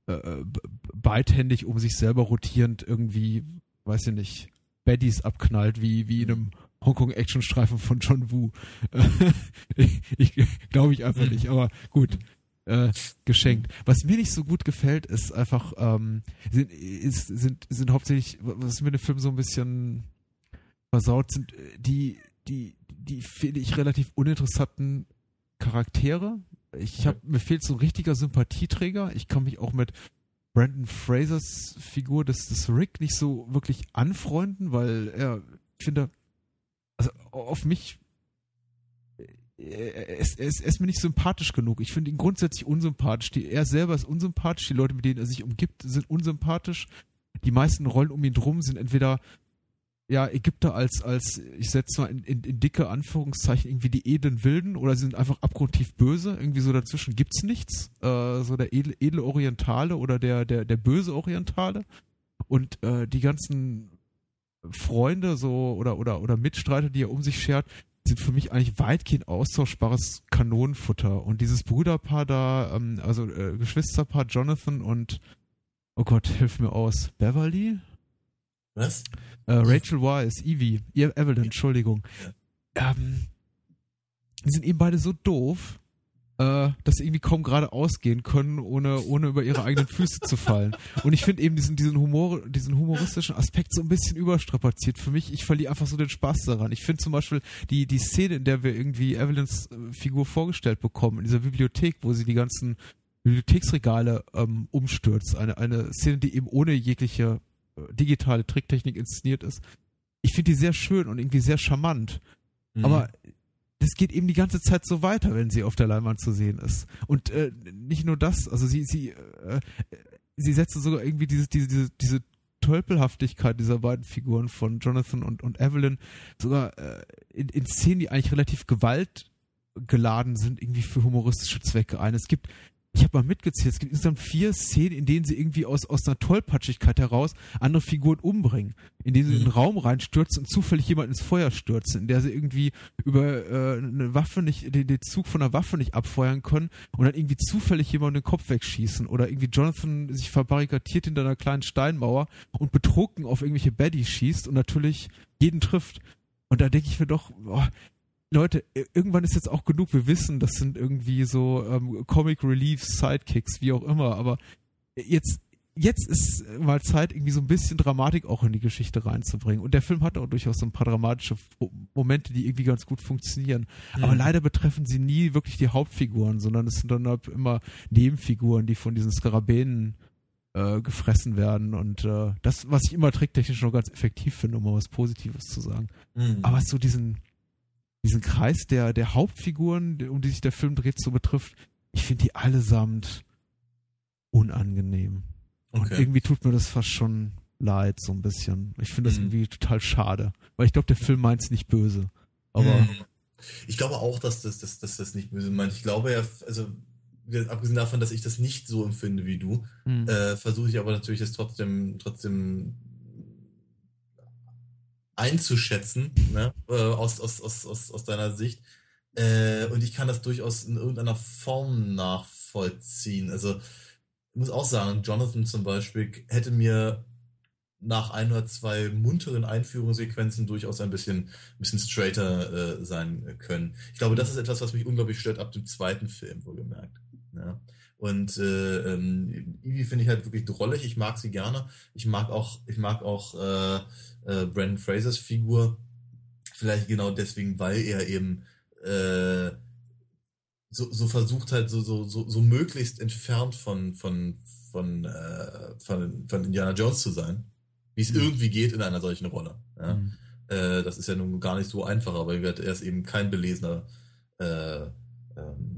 äh, b- beidhändig um sich selber rotierend irgendwie, weiß ich nicht, Baddies abknallt, wie, wie in einem Hongkong-Action-Streifen von John Woo. *laughs* ich, ich glaube ich einfach nicht, aber gut. Äh, geschenkt. Was mir nicht so gut gefällt, ist einfach, ähm, sind, ist, sind, sind hauptsächlich, was mir den Film so ein bisschen versaut, sind äh, die, die, die finde ich relativ uninteressanten Charaktere. Ich habe mir fehlt so ein richtiger Sympathieträger. Ich kann mich auch mit Brandon Frasers Figur des, des Rick nicht so wirklich anfreunden, weil er, ich finde, also auf mich, er ist, er, ist, er ist mir nicht sympathisch genug. Ich finde ihn grundsätzlich unsympathisch. Die, er selber ist unsympathisch, die Leute, mit denen er sich umgibt, sind unsympathisch. Die meisten Rollen um ihn drum sind entweder ja, Ägypter als, als ich setze mal in, in, in dicke Anführungszeichen, irgendwie die edlen Wilden oder sie sind einfach abgrundtief böse. Irgendwie so dazwischen gibt's nichts. Äh, so der edle, edle Orientale oder der, der, der böse Orientale. Und äh, die ganzen Freunde so oder oder oder Mitstreiter, die er um sich schert, sind für mich eigentlich weitgehend austauschbares Kanonenfutter. Und dieses Bruderpaar da, ähm, also äh, Geschwisterpaar Jonathan und oh Gott, hilf mir aus, Beverly? Was? Äh, Rachel Wise, Evie, Evelyn, Entschuldigung. Ja. Ähm, die sind eben beide so doof, äh, dass sie irgendwie kaum gerade ausgehen können, ohne, ohne über ihre eigenen Füße zu fallen. Und ich finde eben diesen, diesen Humor, diesen humoristischen Aspekt so ein bisschen überstrapaziert. Für mich, ich verliere einfach so den Spaß daran. Ich finde zum Beispiel die, die Szene, in der wir irgendwie Evelyns äh, Figur vorgestellt bekommen, in dieser Bibliothek, wo sie die ganzen Bibliotheksregale ähm, umstürzt. Eine, eine Szene, die eben ohne jegliche digitale Tricktechnik inszeniert ist. Ich finde die sehr schön und irgendwie sehr charmant. Mhm. Aber das geht eben die ganze Zeit so weiter, wenn sie auf der Leinwand zu sehen ist. Und äh, nicht nur das, also sie, sie, äh, sie setzt sogar irgendwie diese, diese, diese, diese Tölpelhaftigkeit dieser beiden Figuren von Jonathan und, und Evelyn sogar äh, in, in Szenen, die eigentlich relativ gewaltgeladen sind, irgendwie für humoristische Zwecke ein. Es gibt ich habe mal mitgezählt, es gibt insgesamt vier Szenen, in denen sie irgendwie aus, aus einer Tollpatschigkeit heraus andere Figuren umbringen, in denen sie in den mhm. Raum reinstürzen und zufällig jemand ins Feuer stürzen, in der sie irgendwie über äh, eine Waffe nicht, den, den Zug von einer Waffe nicht abfeuern können und dann irgendwie zufällig jemanden den Kopf wegschießen oder irgendwie Jonathan sich verbarrikadiert hinter einer kleinen Steinmauer und betrunken auf irgendwelche Baddies schießt und natürlich jeden trifft. Und da denke ich mir doch, boah, Leute, irgendwann ist jetzt auch genug. Wir wissen, das sind irgendwie so ähm, Comic Relief Sidekicks, wie auch immer. Aber jetzt, jetzt ist mal Zeit, irgendwie so ein bisschen Dramatik auch in die Geschichte reinzubringen. Und der Film hat auch durchaus so ein paar dramatische Momente, die irgendwie ganz gut funktionieren. Mhm. Aber leider betreffen sie nie wirklich die Hauptfiguren, sondern es sind dann halt immer Nebenfiguren, die von diesen Skarabänen äh, gefressen werden. Und äh, das, was ich immer tricktechnisch noch ganz effektiv finde, um mal was Positives zu sagen. Mhm. Aber so diesen diesen Kreis der, der Hauptfiguren, um die sich der Film dreht, so betrifft, ich finde die allesamt unangenehm. Okay. Und irgendwie tut mir das fast schon leid, so ein bisschen. Ich finde das mhm. irgendwie total schade. Weil ich glaube, der Film meint es nicht böse. Aber. Mhm. Ich glaube auch, dass das, dass, dass das nicht böse meint. Ich glaube ja, also abgesehen davon, dass ich das nicht so empfinde wie du, mhm. äh, versuche ich aber natürlich das trotzdem, trotzdem einzuschätzen, ne? äh, aus, aus, aus, aus, aus deiner Sicht. Äh, und ich kann das durchaus in irgendeiner Form nachvollziehen. Also, ich muss auch sagen, Jonathan zum Beispiel hätte mir nach ein oder zwei munteren Einführungssequenzen durchaus ein bisschen, ein bisschen straighter äh, sein können. Ich glaube, das ist etwas, was mich unglaublich stört ab dem zweiten Film, wohlgemerkt. Ja. Und äh, ähm, Evie finde ich halt wirklich drollig. Ich mag sie gerne. Ich mag auch, ich mag auch äh, äh, Brandon Frasers Figur. Vielleicht genau deswegen, weil er eben äh, so, so versucht halt so, so, so, so möglichst entfernt von, von, von, äh, von, von Indiana Jones zu sein. Wie es mhm. irgendwie geht in einer solchen Rolle. Ja? Mhm. Äh, das ist ja nun gar nicht so einfach, aber er ist eben kein belesener äh, ähm,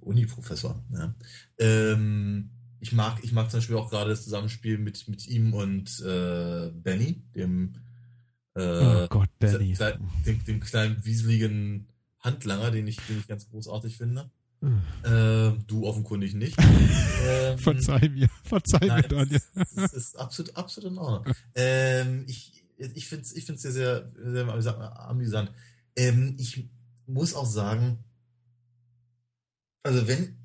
Uni-Professor. Ja? Ähm, ich mag, ich mag zum Beispiel auch gerade das Zusammenspiel mit, mit ihm und äh, Benny, dem, äh, oh Gott, Benny. Dem, dem, kleinen wieseligen Handlanger, den ich, den ich ganz großartig finde. Äh, du offenkundig nicht. *laughs* ähm, verzeih mir, verzeih nein, mir, Daniel. Das, das ist absolut, absolut in Ordnung. Ähm, ich ich finde es ich find's sehr, sehr, sehr amüsant. Ähm, ich muss auch sagen, also wenn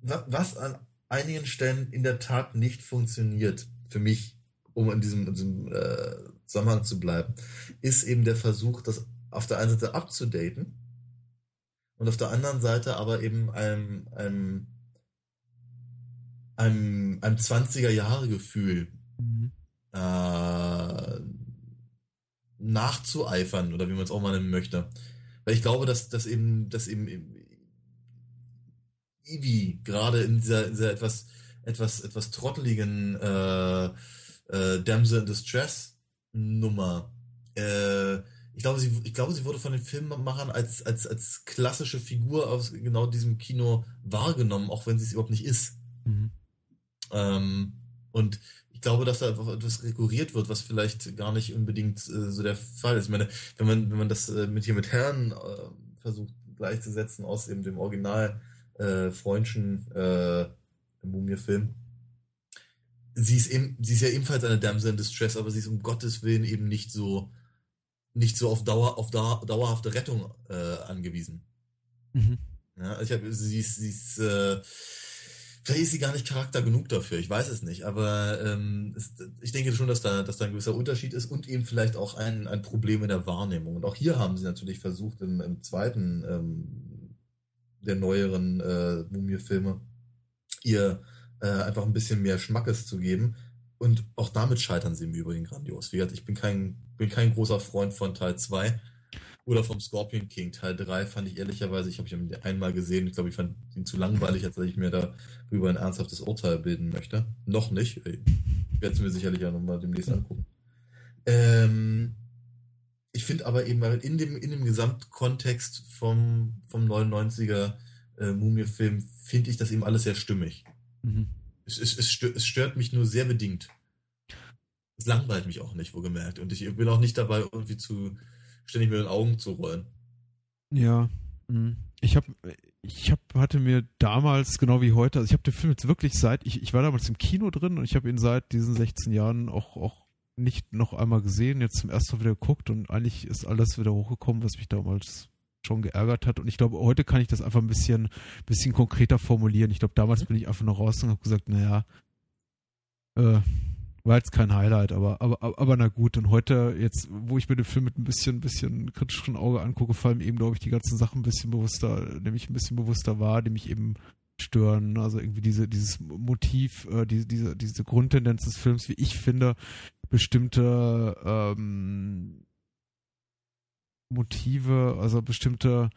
was an einigen Stellen in der Tat nicht funktioniert, für mich, um in diesem, in diesem äh, Zusammenhang zu bleiben, ist eben der Versuch, das auf der einen Seite abzudaten und auf der anderen Seite aber eben einem, einem, einem, einem 20er-Jahre-Gefühl mhm. äh, nachzueifern oder wie man es auch mal nennen möchte. Weil ich glaube, dass, dass eben, dass eben Eevee gerade in dieser, dieser etwas, etwas, etwas trotteligen äh, äh, Damsel in Distress Nummer. Äh, ich glaube, sie, ich glaube, sie wurde von den Filmemachern als, als, als klassische Figur aus genau diesem Kino wahrgenommen, auch wenn sie es überhaupt nicht ist. Mhm. Ähm, und ich glaube, dass da einfach etwas rekurriert wird, was vielleicht gar nicht unbedingt äh, so der Fall ist. Ich meine, wenn man, wenn man das äh, mit hier mit Herren äh, versucht gleichzusetzen aus eben dem Original äh, Freundchen äh, Mumie-Film. sie ist eben, sie ist ja ebenfalls eine Damsel in Distress, aber sie ist um Gottes Willen eben nicht so, nicht so auf Dauer, auf Dauer, dauerhafte Rettung äh, angewiesen. Mhm. Ja, ich habe, sie ist, sie ist, äh, vielleicht ist sie gar nicht Charakter genug dafür, ich weiß es nicht, aber ähm, es, ich denke schon, dass da, dass da ein gewisser Unterschied ist und eben vielleicht auch ein, ein Problem in der Wahrnehmung. Und auch hier haben sie natürlich versucht, im, im zweiten ähm, der neueren äh, Mumie-Filme ihr äh, einfach ein bisschen mehr Schmackes zu geben. Und auch damit scheitern sie im Übrigen grandios. Wie gesagt, ich bin kein, bin kein großer Freund von Teil 2 oder vom Scorpion King. Teil 3 fand ich ehrlicherweise, ich habe ihn einmal gesehen, ich glaube, ich fand ihn zu langweilig, als dass ich mir darüber ein ernsthaftes Urteil bilden möchte. Noch nicht. Ich werde es mir sicherlich ja nochmal demnächst angucken. Ähm, ich finde aber eben in dem, in dem Gesamtkontext vom, vom 99er äh, Mumie-Film finde ich das eben alles sehr stimmig. Mhm. Es, es, es, stört, es stört mich nur sehr bedingt. Es langweilt mich auch nicht, wo gemerkt. Und ich bin auch nicht dabei, irgendwie zu ständig mit den Augen zu rollen. Ja. Mhm. Ich habe ich hab, hatte mir damals, genau wie heute, also ich habe den Film jetzt wirklich seit, ich, ich war damals im Kino drin und ich habe ihn seit diesen 16 Jahren auch, auch nicht noch einmal gesehen, jetzt zum ersten Mal wieder geguckt und eigentlich ist alles wieder hochgekommen, was mich damals schon geärgert hat. Und ich glaube, heute kann ich das einfach ein bisschen, bisschen konkreter formulieren. Ich glaube, damals mhm. bin ich einfach noch raus und habe gesagt, naja, äh, war jetzt kein Highlight, aber, aber, aber, aber na gut. Und heute, jetzt, wo ich mir den Film mit ein bisschen, bisschen kritischeren Auge angucke, fallen eben, glaube ich, die ganzen Sachen ein bisschen bewusster, nämlich ein bisschen bewusster wahr, die mich eben stören. Also irgendwie diese, dieses Motiv, äh, diese, diese, diese Grundtendenz des Films, wie ich finde, bestimmte ähm, Motive, also bestimmte,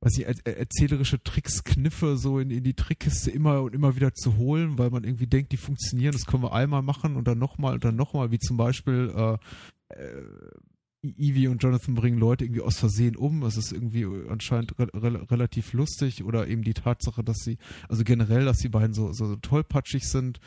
weiß ich, er erzählerische Tricks, Kniffe so in, in die Trickkiste immer und immer wieder zu holen, weil man irgendwie denkt, die funktionieren, das können wir einmal machen und dann nochmal und dann nochmal, wie zum Beispiel äh, äh, Evie und Jonathan bringen Leute irgendwie aus Versehen um. Das ist irgendwie anscheinend re re relativ lustig oder eben die Tatsache, dass sie, also generell, dass die beiden so, so tollpatschig sind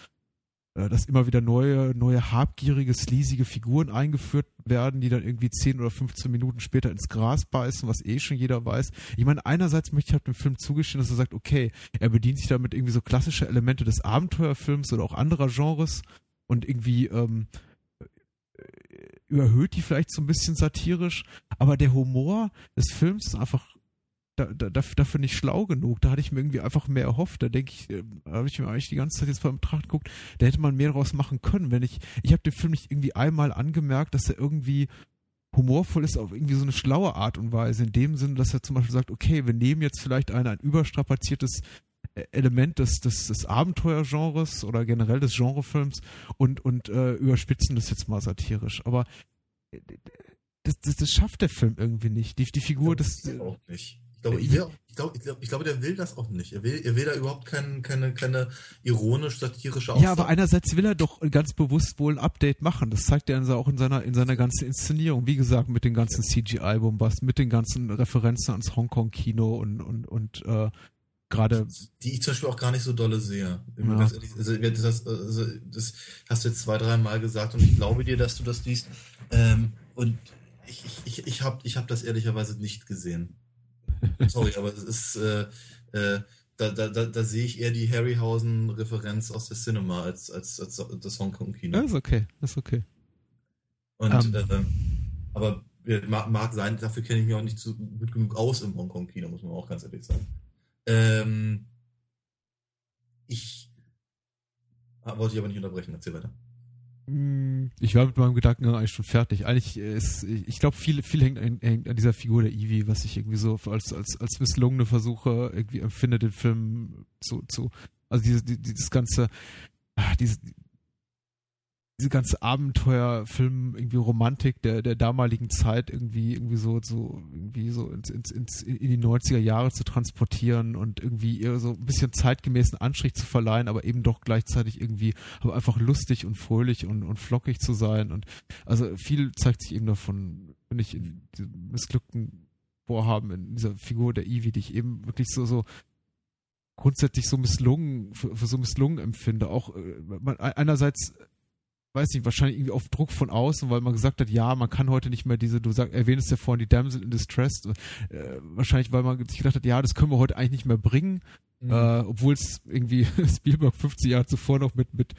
äh, dass immer wieder neue, neue habgierige, sleasige Figuren eingeführt werden, die dann irgendwie 10 oder 15 Minuten später ins Gras beißen, was eh schon jeder weiß. Ich meine, einerseits möchte ich halt dem Film zugestehen, dass er sagt, okay, er bedient sich damit irgendwie so klassische Elemente des Abenteuerfilms oder auch anderer Genres und irgendwie ähm, überhöht die vielleicht so ein bisschen satirisch, aber der Humor des Films ist einfach da, da, dafür nicht schlau genug. Da hatte ich mir irgendwie einfach mehr erhofft. Da denke ich, äh, habe ich mir eigentlich die ganze Zeit jetzt beim Betracht geguckt, da hätte man mehr daraus machen können. Wenn ich, ich habe den Film nicht irgendwie einmal angemerkt, dass er irgendwie humorvoll ist auf irgendwie so eine schlaue Art und Weise. In dem Sinne, dass er zum Beispiel sagt, okay, wir nehmen jetzt vielleicht ein, ein überstrapaziertes Element des, des, des Abenteuergenres oder generell des Genrefilms und, und äh, überspitzen das jetzt mal satirisch. Aber äh, das, das, das schafft der Film irgendwie nicht. Die, die Figur, das. das auch nicht. Ich glaube, ich, ich, glaube, ich, glaube, ich glaube, der will das auch nicht. Er will, er will da überhaupt kein, keine, keine ironisch-satirische Aussage. Ja, aber einerseits will er doch ganz bewusst wohl ein Update machen. Das zeigt er auch in seiner, in seiner ganzen Inszenierung. Wie gesagt, mit den ganzen CGI-Bombast, mit den ganzen Referenzen ans Hongkong-Kino und, und, und äh, gerade. Die ich zum Beispiel auch gar nicht so dolle sehe. Ja. Also, das, also, das hast du jetzt zwei, drei Mal gesagt und ich glaube dir, dass du das liest. Ähm, und ich, ich, ich, ich habe ich hab das ehrlicherweise nicht gesehen. *laughs* Sorry, aber es ist, äh, äh, da, da, da, da sehe ich eher die Harryhausen-Referenz aus der Cinema als, als, als das Hongkong-Kino. Ja, ist okay, ist okay. Und, um. Ähm. äh, aber mag, mag sein, dafür kenne ich mich auch nicht so gut genug aus im Hongkong-Kino, muss man auch ganz ehrlich sagen. Ähm, ich ah, wollte ich aber nicht unterbrechen, erzähl weiter. Hm, ich war mit meinem Gedankengang eigentlich schon fertig. Eigentlich ist, ich glaube, viel, viel hängt, hängt, an dieser Figur der Evie, was ich irgendwie so als, als, als misslungene Versuche irgendwie empfinde, den Film zu, zu also dieses, dieses ganze, ah, diese, diese ganze Abenteuerfilm, irgendwie Romantik der, der damaligen Zeit irgendwie, irgendwie so, so, irgendwie so ins, ins, ins, in die 90er Jahre zu transportieren und irgendwie ihr so ein bisschen zeitgemäßen Anstrich zu verleihen, aber eben doch gleichzeitig irgendwie aber einfach lustig und fröhlich und, und flockig zu sein. Und also viel zeigt sich eben davon, finde ich, in diesem missglückten Vorhaben, in dieser Figur der Ivy, die ich eben wirklich so, so grundsätzlich so misslungen, für, für so misslungen empfinde. Auch äh, einerseits weiß nicht, wahrscheinlich irgendwie auf Druck von außen, weil man gesagt hat, ja, man kann heute nicht mehr diese, du sag, erwähnst ja vorhin die Damsel in Distress, äh, wahrscheinlich, weil man sich gedacht hat, ja, das können wir heute eigentlich nicht mehr bringen, mhm. äh, obwohl es irgendwie *laughs* Spielberg 50 Jahre zuvor noch mit, mit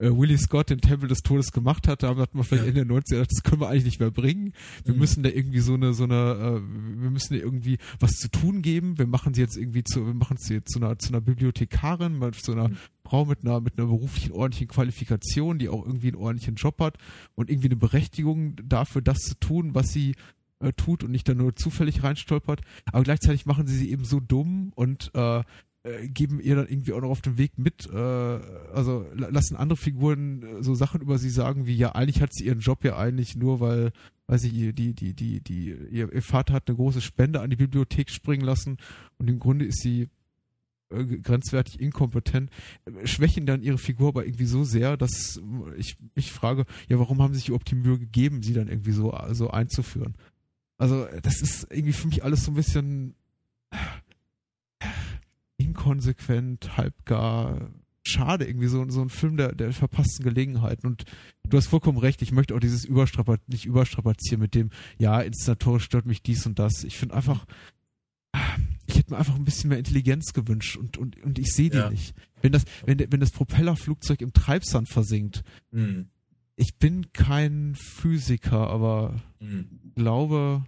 äh, Willie Scott den Tempel des Todes gemacht hatte, haben hat man vielleicht ja. Ende der 90er gedacht, das können wir eigentlich nicht mehr bringen. Wir mhm. müssen da irgendwie so eine, so eine, äh, wir müssen da irgendwie was zu tun geben. Wir machen sie jetzt irgendwie zu, wir machen sie jetzt zu einer, zu einer Bibliothekarin, zu einer mhm. Frau mit einer, mit einer beruflichen, ordentlichen Qualifikation, die auch irgendwie einen ordentlichen Job hat und irgendwie eine Berechtigung dafür, das zu tun, was sie äh, tut und nicht da nur zufällig reinstolpert. Aber gleichzeitig machen sie sie eben so dumm und äh, äh, geben ihr dann irgendwie auch noch auf dem Weg mit, äh, also lassen andere Figuren äh, so Sachen über sie sagen, wie ja, eigentlich hat sie ihren Job ja eigentlich nur, weil, weiß ich, die, die, die, die, die, ihr, ihr Vater hat eine große Spende an die Bibliothek springen lassen und im Grunde ist sie äh, grenzwertig inkompetent, schwächen dann ihre Figur aber irgendwie so sehr, dass ich mich frage, ja, warum haben sie sich überhaupt die Mühe gegeben, sie dann irgendwie so, so einzuführen? Also, das ist irgendwie für mich alles so ein bisschen inkonsequent, halbgar, schade, irgendwie so, so ein Film der, der verpassten Gelegenheiten. Und du hast vollkommen recht, ich möchte auch dieses Überstrapaz nicht überstrapazieren mit dem, ja, inszenatorisch stört mich dies und das. Ich finde einfach, ich hätte mir einfach ein bisschen mehr Intelligenz gewünscht und, und, und ich sehe die ja. nicht. Wenn das, wenn, wenn das Propellerflugzeug im Treibsand versinkt, mhm. ich bin kein Physiker, aber mhm. glaube,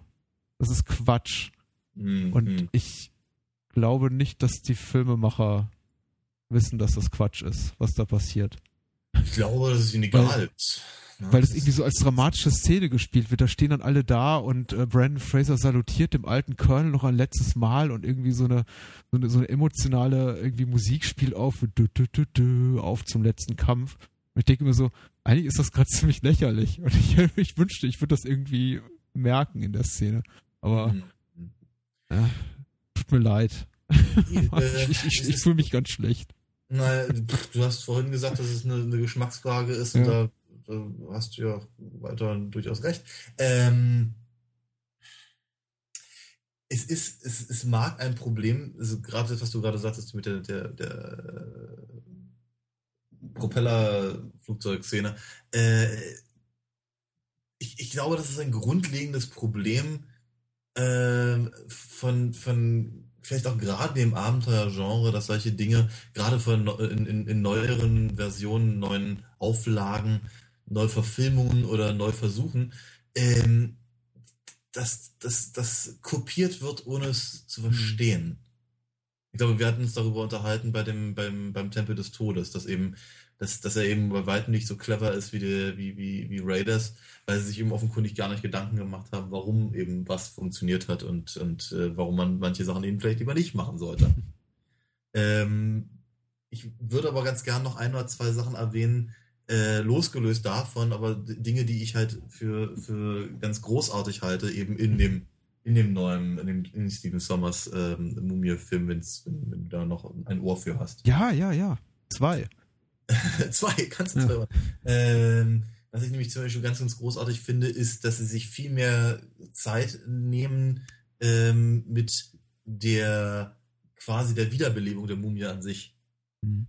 das ist Quatsch. Mhm. Und mhm. ich glaube nicht, dass die Filmemacher wissen, dass das Quatsch ist, was da passiert. Ich glaube, das ist ihnen egal. Ja, weil das irgendwie so als dramatische Szene gespielt wird. Da stehen dann alle da und äh, Brandon Fraser salutiert dem alten Colonel noch ein letztes Mal und irgendwie so eine, so eine, so eine emotionale irgendwie Musik spielt auf, dü, dü, dü, auf zum letzten Kampf. Und ich denke mir so, eigentlich ist das gerade *laughs* ziemlich lächerlich. Und ich, *laughs* ich wünschte, ich würde das irgendwie merken in der Szene. Aber mhm. ja, tut mir leid. *laughs* *laughs* Äh, ich, ich, ich fühle mich ganz schlecht. Naja, du hast vorhin gesagt, dass es eine, eine Geschmacksfrage ist ja. und da, da, hast du ja weiter durchaus recht. Ähm, es ist, es, es mag ein Problem, also gerade das, was du gerade sagtest mit der, der, der Propellerflugzeugszene. Äh, ich, ich glaube, das ist ein grundlegendes Problem äh, von, von vielleicht auch gerade im Abenteuergenre, dass solche Dinge gerade von in, in, in neueren Versionen, neuen Auflagen, Neuverfilmungen oder Neuversuchen, ähm, dass das, das kopiert wird, ohne es zu mhm. verstehen. Ich glaube, wir hatten uns darüber unterhalten bei dem, beim, beim Tempel des Todes, dass eben, dass, dass er eben bei weitem nicht so clever ist wie, die, wie, wie, wie Raiders, weil sie sich eben offenkundig gar nicht Gedanken gemacht haben, warum eben was funktioniert hat und, und äh, warum man manche Sachen eben vielleicht lieber nicht machen sollte. *laughs* ähm, ich würde aber ganz gern noch ein oder zwei Sachen erwähnen, äh, losgelöst davon, aber Dinge, die ich halt für, für ganz großartig halte, eben in dem, in dem neuen, in dem in Steven Sommers ähm, Mumie-Film, wenn, wenn du da noch ein Ohr für hast. Ja, ja, ja. Zwei. *laughs* zwei, kannst du ja. zwei. Ähm, was ich nämlich zum Beispiel ganz, ganz großartig finde, ist, dass sie sich viel mehr Zeit nehmen ähm, mit der quasi der Wiederbelebung der Mumie an sich. Mhm.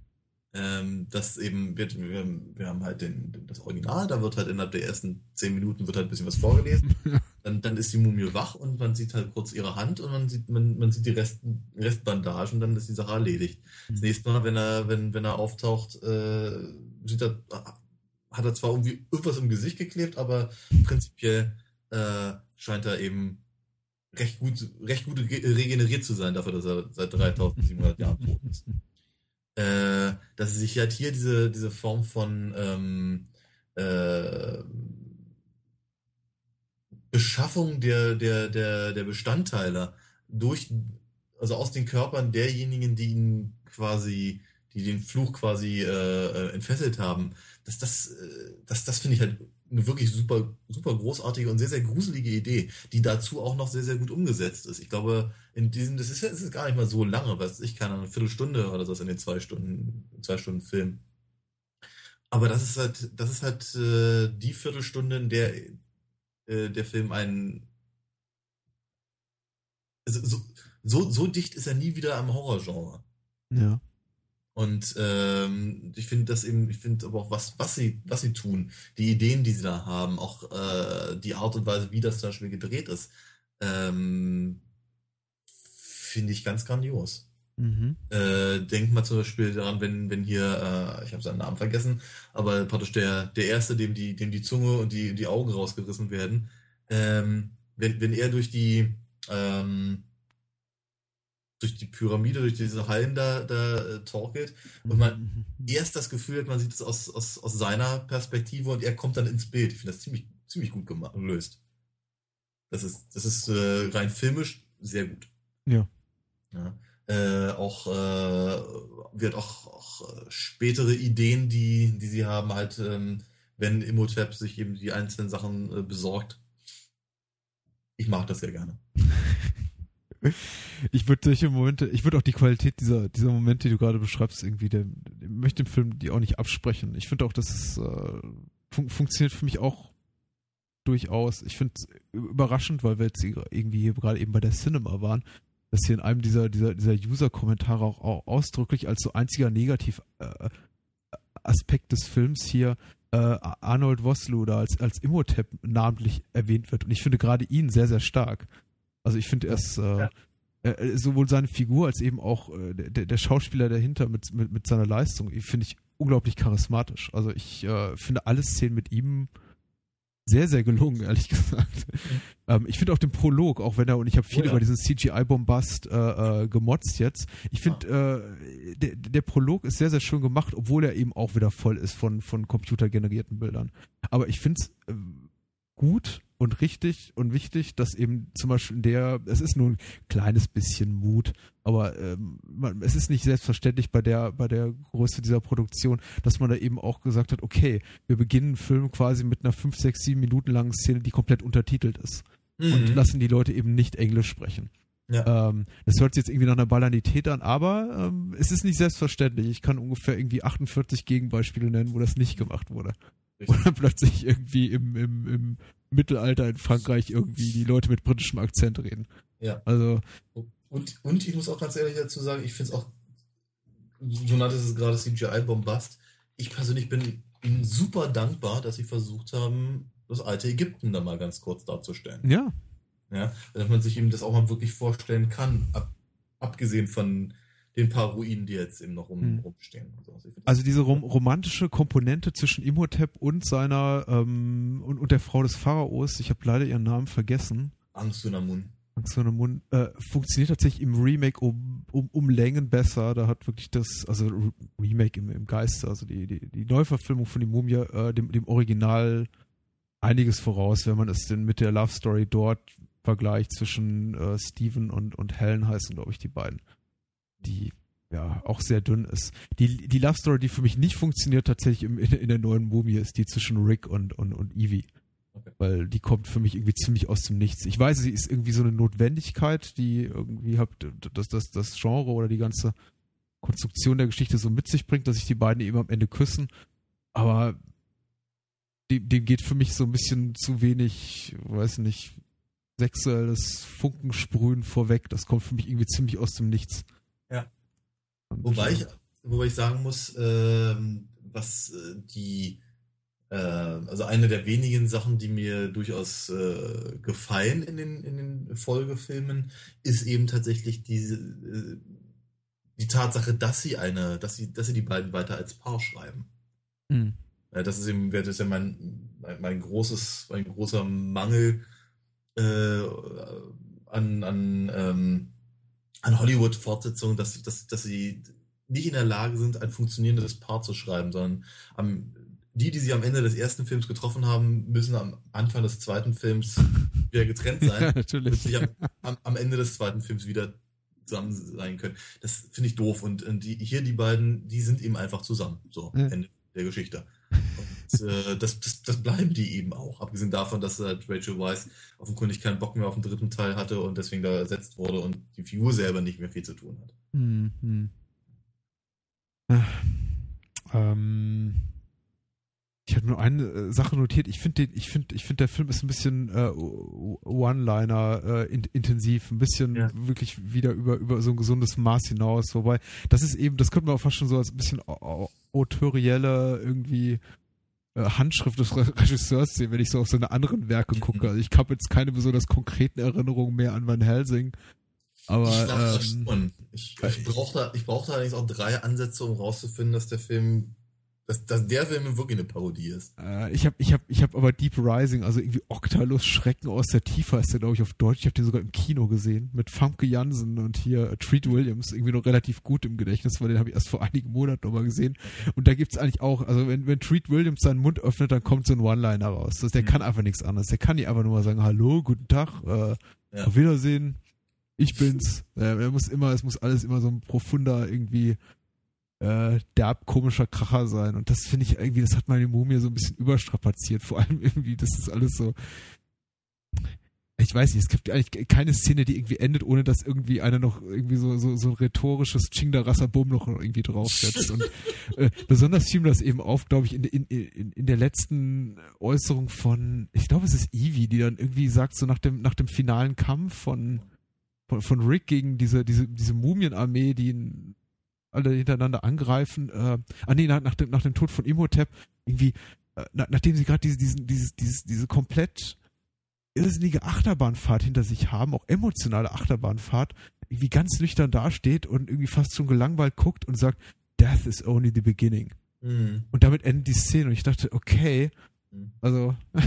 Ähm, das eben wird, wir, wir haben halt den, das Original, da wird halt innerhalb der ersten zehn Minuten wird halt ein bisschen was vorgelesen. *laughs* dann, dann ist die Mumie wach und man sieht halt kurz ihre Hand und man sieht, man, man sieht die Rest, Restbandagen, dann ist die Sache erledigt. Mhm. Das nächste Mal, wenn er, wenn, wenn er auftaucht, äh, sieht er, hat er zwar irgendwie irgendwas im Gesicht geklebt, aber prinzipiell äh, scheint er eben recht gut, recht gut regeneriert zu sein dafür, dass er seit 3700 Jahren tot ist. *laughs* Äh, dass sich halt hier diese, diese Form von ähm, äh, Beschaffung der, der, der, der Bestandteile durch, also aus den Körpern derjenigen, die ihn quasi, die den Fluch quasi äh, äh entfesselt haben, das, das, äh, das, das finde ich halt eine wirklich super, super großartige und sehr, sehr gruselige Idee, die dazu auch noch sehr, sehr gut umgesetzt ist. Ich glaube, in diesem, das ist das ist gar nicht mal so lange, weiß ich, keine eine Viertelstunde oder so in den zwei Stunden, zwei Stunden Film. Aber das ist halt, das ist halt äh, die Viertelstunde, in der äh, der Film einen also so, so, so dicht ist er nie wieder am Horrorgenre. Ja. Und ähm, ich finde das eben, ich finde aber auch, was, was sie, was sie tun, die Ideen, die sie da haben, auch äh, die Art und Weise, wie das zum Beispiel gedreht ist, ähm, finde ich ganz grandios. Mhm. Äh, denk mal zum Beispiel daran, wenn, wenn hier, äh, ich habe seinen Namen vergessen, aber praktisch der, der Erste, dem die, dem die Zunge und die, die Augen rausgerissen werden, ähm, wenn, wenn er durch die, ähm, durch die Pyramide, durch diese Hallen da, da äh, torkelt und man mhm. erst das Gefühl hat, man sieht es aus, aus, aus seiner Perspektive und er kommt dann ins Bild. Ich finde das ziemlich, ziemlich gut gemacht, gelöst. Das ist, das ist äh, rein filmisch sehr gut. Ja. ja. Äh, auch äh, wird auch, auch äh, spätere Ideen, die, die sie haben, halt, ähm, wenn Imhotep sich eben die einzelnen Sachen äh, besorgt. Ich mag das sehr gerne. *laughs* ich würde solche Momente, ich würde auch die Qualität dieser, dieser Momente, die du gerade beschreibst, irgendwie, der, der möchte dem Film die auch nicht absprechen. Ich finde auch, dass es äh, fun funktioniert für mich auch durchaus. Ich finde es überraschend, weil wir jetzt irgendwie hier gerade eben bei der Cinema waren, dass hier in einem dieser, dieser, dieser User-Kommentare auch, auch, ausdrücklich als so einziger Negativ-Aspekt äh, des Films hier äh, Arnold Vosloo da als, als Imhotep namentlich erwähnt wird. Und ich finde gerade ihn sehr, sehr stark. Also ich finde er ist äh, äh, sowohl seine Figur als eben auch äh, der, der Schauspieler dahinter mit, mit, mit seiner Leistung, finde ich unglaublich charismatisch. Also ich äh, finde alle Szenen mit ihm sehr, sehr gelungen, ehrlich *laughs* gesagt. Ähm, ich finde auch den Prolog, auch wenn er, und ich habe viel oh, ja. über diesen CGI-Bombast äh, äh, gemotzt jetzt, ich finde, ah. äh, der, der Prolog ist sehr, sehr schön gemacht, obwohl er eben auch wieder voll ist von, von computergenerierten Bildern. Aber ich finde es äh, gut und richtig und wichtig, dass eben zum Beispiel der, es ist nur ein kleines bisschen Mut, aber ähm, man, es ist nicht selbstverständlich bei der, bei der Größe dieser Produktion, dass man da eben auch gesagt hat, okay, wir beginnen einen Film quasi mit einer 5, 6, 7 Minuten langen Szene, die komplett untertitelt ist. Mhm. Und lassen die Leute eben nicht Englisch sprechen. Ja. Ähm, das hört sich jetzt irgendwie nach einer Banalität an, aber ähm, es ist nicht selbstverständlich. Ich kann ungefähr irgendwie 48 Gegenbeispiele nennen, wo das nicht gemacht wurde. Richtig. *laughs* Oder plötzlich irgendwie im, im, im Mittelalter in Frankreich irgendwie die Leute mit britischem Akzent reden. Ja. Also. Und, und ich muss auch ganz ehrlich dazu sagen, ich finde es auch, du nanntest es gerade CGI-Bombast. Ich persönlich bin ihnen super dankbar, dass sie versucht haben, das alte Ägypten da mal ganz kurz darzustellen. Ja. Ja, dass man sich eben das auch mal wirklich vorstellen kann, ab, abgesehen von den paar Ruinen, die jetzt eben noch rum, hm. rumstehen. Also, also diese rom romantische Komponente zwischen Imhotep und seiner ähm, und, und der Frau des Pharaos, ich habe leider ihren Namen vergessen. Angsunamun. Angsunamun äh, funktioniert tatsächlich im Remake um, um, um Längen besser. Da hat wirklich das, also Remake im, im Geiste, also die, die, die Neuverfilmung von die Mumie, äh, dem, dem Original einiges voraus, wenn man es denn mit der Love Story dort vergleicht zwischen äh, Steven und, und Helen heißen, glaube ich, die beiden die ja auch sehr dünn ist. Die, die Love Story, die für mich nicht funktioniert tatsächlich im, in, in, der neuen Mumie, ist die zwischen Rick und, und, und Evie. Okay. Weil die kommt für mich irgendwie ziemlich aus dem Nichts. Ich weiß, sie ist irgendwie so eine Notwendigkeit, die irgendwie habt, dass das, das Genre oder die ganze Konstruktion der Geschichte so mit sich bringt, dass sich die beiden eben am Ende küssen. Aber dem, dem geht für mich so ein bisschen zu wenig, weiß nicht, sexuelles Funkensprühen vorweg. Das kommt für mich irgendwie ziemlich aus dem Nichts. Ja. Wobei ich, wobei ich sagen muss, äh, was äh, die, äh, also eine der wenigen Sachen, die mir durchaus äh, gefallen in den, in den Folgefilmen, ist eben tatsächlich diese, äh, die Tatsache, dass sie eine, dass sie, dass sie die beiden weiter als Paar schreiben. Mhm. Das ist eben, das ist ja mein, mein, mein großes, mein großer Mangel äh, an, an ähm, an Hollywood-Fortsetzungen, dass, dass, dass sie nicht in der Lage sind, ein funktionierendes Paar zu schreiben, sondern am, die, die sie am Ende des ersten Films getroffen haben, müssen am Anfang des zweiten Films wieder getrennt *laughs* sein. Ja, natürlich. Sie am, am, am, Ende des zweiten Films wieder zusammen sein können. Das finde ich doof. Und, und die, hier die beiden, die sind eben einfach zusammen. So, ja. Ende der Geschichte. Und äh, das, das, das bleiben die eben auch. Abgesehen davon, dass halt Rachel Weisz offenkundig keinen Bock mehr auf den dritten Teil hatte und deswegen da ersetzt wurde und die Figur selber nicht mehr viel zu tun hat. Mhm. Äh, ähm, ich habe nur eine äh, Sache notiert. Ich finde, ich finde, ich finde, der Film ist ein bisschen äh, One-Liner äh, in, intensiv, ein bisschen ja. wirklich wieder über über so ein gesundes Maß hinaus. Wobei das ist eben, das könnte man auch fast schon so als ein bisschen autorielle irgendwie Handschrift des Regisseurs sehen, wenn ich so auf seine anderen Werke gucke. Also ich habe jetzt keine besonders konkreten Erinnerungen mehr an Van Helsing. Aber ich glaube ähm, schon. Ich, ich brauche da, ich brauch da allerdings auch drei Ansätze, um rauszufinden, dass der Film dass, dass der Film wirklich eine Parodie ist. Äh, ich habe ich hab, ich hab aber Deep Rising, also irgendwie Octalus Schrecken aus der Tiefe heißt der, glaube ich, auf Deutsch. Ich habe den sogar im Kino gesehen mit Famke Jansen und hier äh, Treat Williams irgendwie noch relativ gut im Gedächtnis, weil den habe ich erst vor einigen Monaten nochmal gesehen. Und da gibt's eigentlich auch, also wenn, wenn Treat Williams seinen Mund öffnet, dann kommt so ein One-Liner raus. Das, der mhm. kann einfach nichts anderes. Der kann nicht einfach nur mal sagen, hallo, guten Tag, äh, ja. auf Wiedersehen, ich bin's. Äh, er muss immer, es muss alles immer so ein profunder irgendwie äh, derb komischer Kracher sein. Und das finde ich irgendwie, das hat meine Mumie so ein bisschen überstrapaziert. Vor allem irgendwie, das ist alles so. Ich weiß nicht, es gibt eigentlich keine Szene, die irgendwie endet, ohne dass irgendwie einer noch irgendwie so, so, so ein rhetorisches Chingda Rassabum noch irgendwie draufsetzt. Und *laughs* äh, besonders fiel mir das eben auf, glaube ich, in, in, in, in der letzten Äußerung von, ich glaube, es ist Evie, die dann irgendwie sagt, so nach dem, nach dem finalen Kampf von, von, von Rick gegen diese, diese, diese Mumienarmee, die in alle hintereinander angreifen. Äh, ah nee, nach, nach, dem, nach dem Tod von Imhotep, irgendwie, äh, nach, nachdem sie gerade diese, diesen, dieses, dieses, diese komplett irrsinnige Achterbahnfahrt hinter sich haben, auch emotionale Achterbahnfahrt, irgendwie ganz nüchtern dasteht und irgendwie fast schon gelangweilt guckt und sagt, Death is only the beginning. Mhm. Und damit endet die Szene und ich dachte, okay, mhm. also *laughs*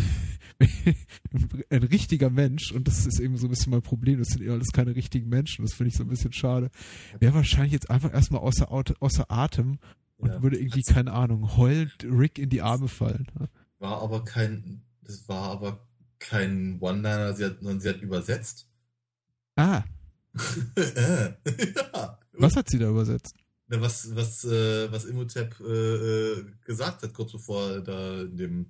*laughs* ein richtiger Mensch, und das ist eben so ein bisschen mein Problem, das sind eben alles keine richtigen Menschen, das finde ich so ein bisschen schade, wäre wahrscheinlich jetzt einfach erstmal außer, außer Atem und ja. würde irgendwie, keine Ahnung, heulend Rick in die Arme fallen. War aber kein, das war aber kein One-Liner, sondern sie hat übersetzt. Ah. *laughs* ja. Was hat sie da übersetzt? Was, was, äh, was Imhotep äh, äh gesagt hat, kurz bevor da in dem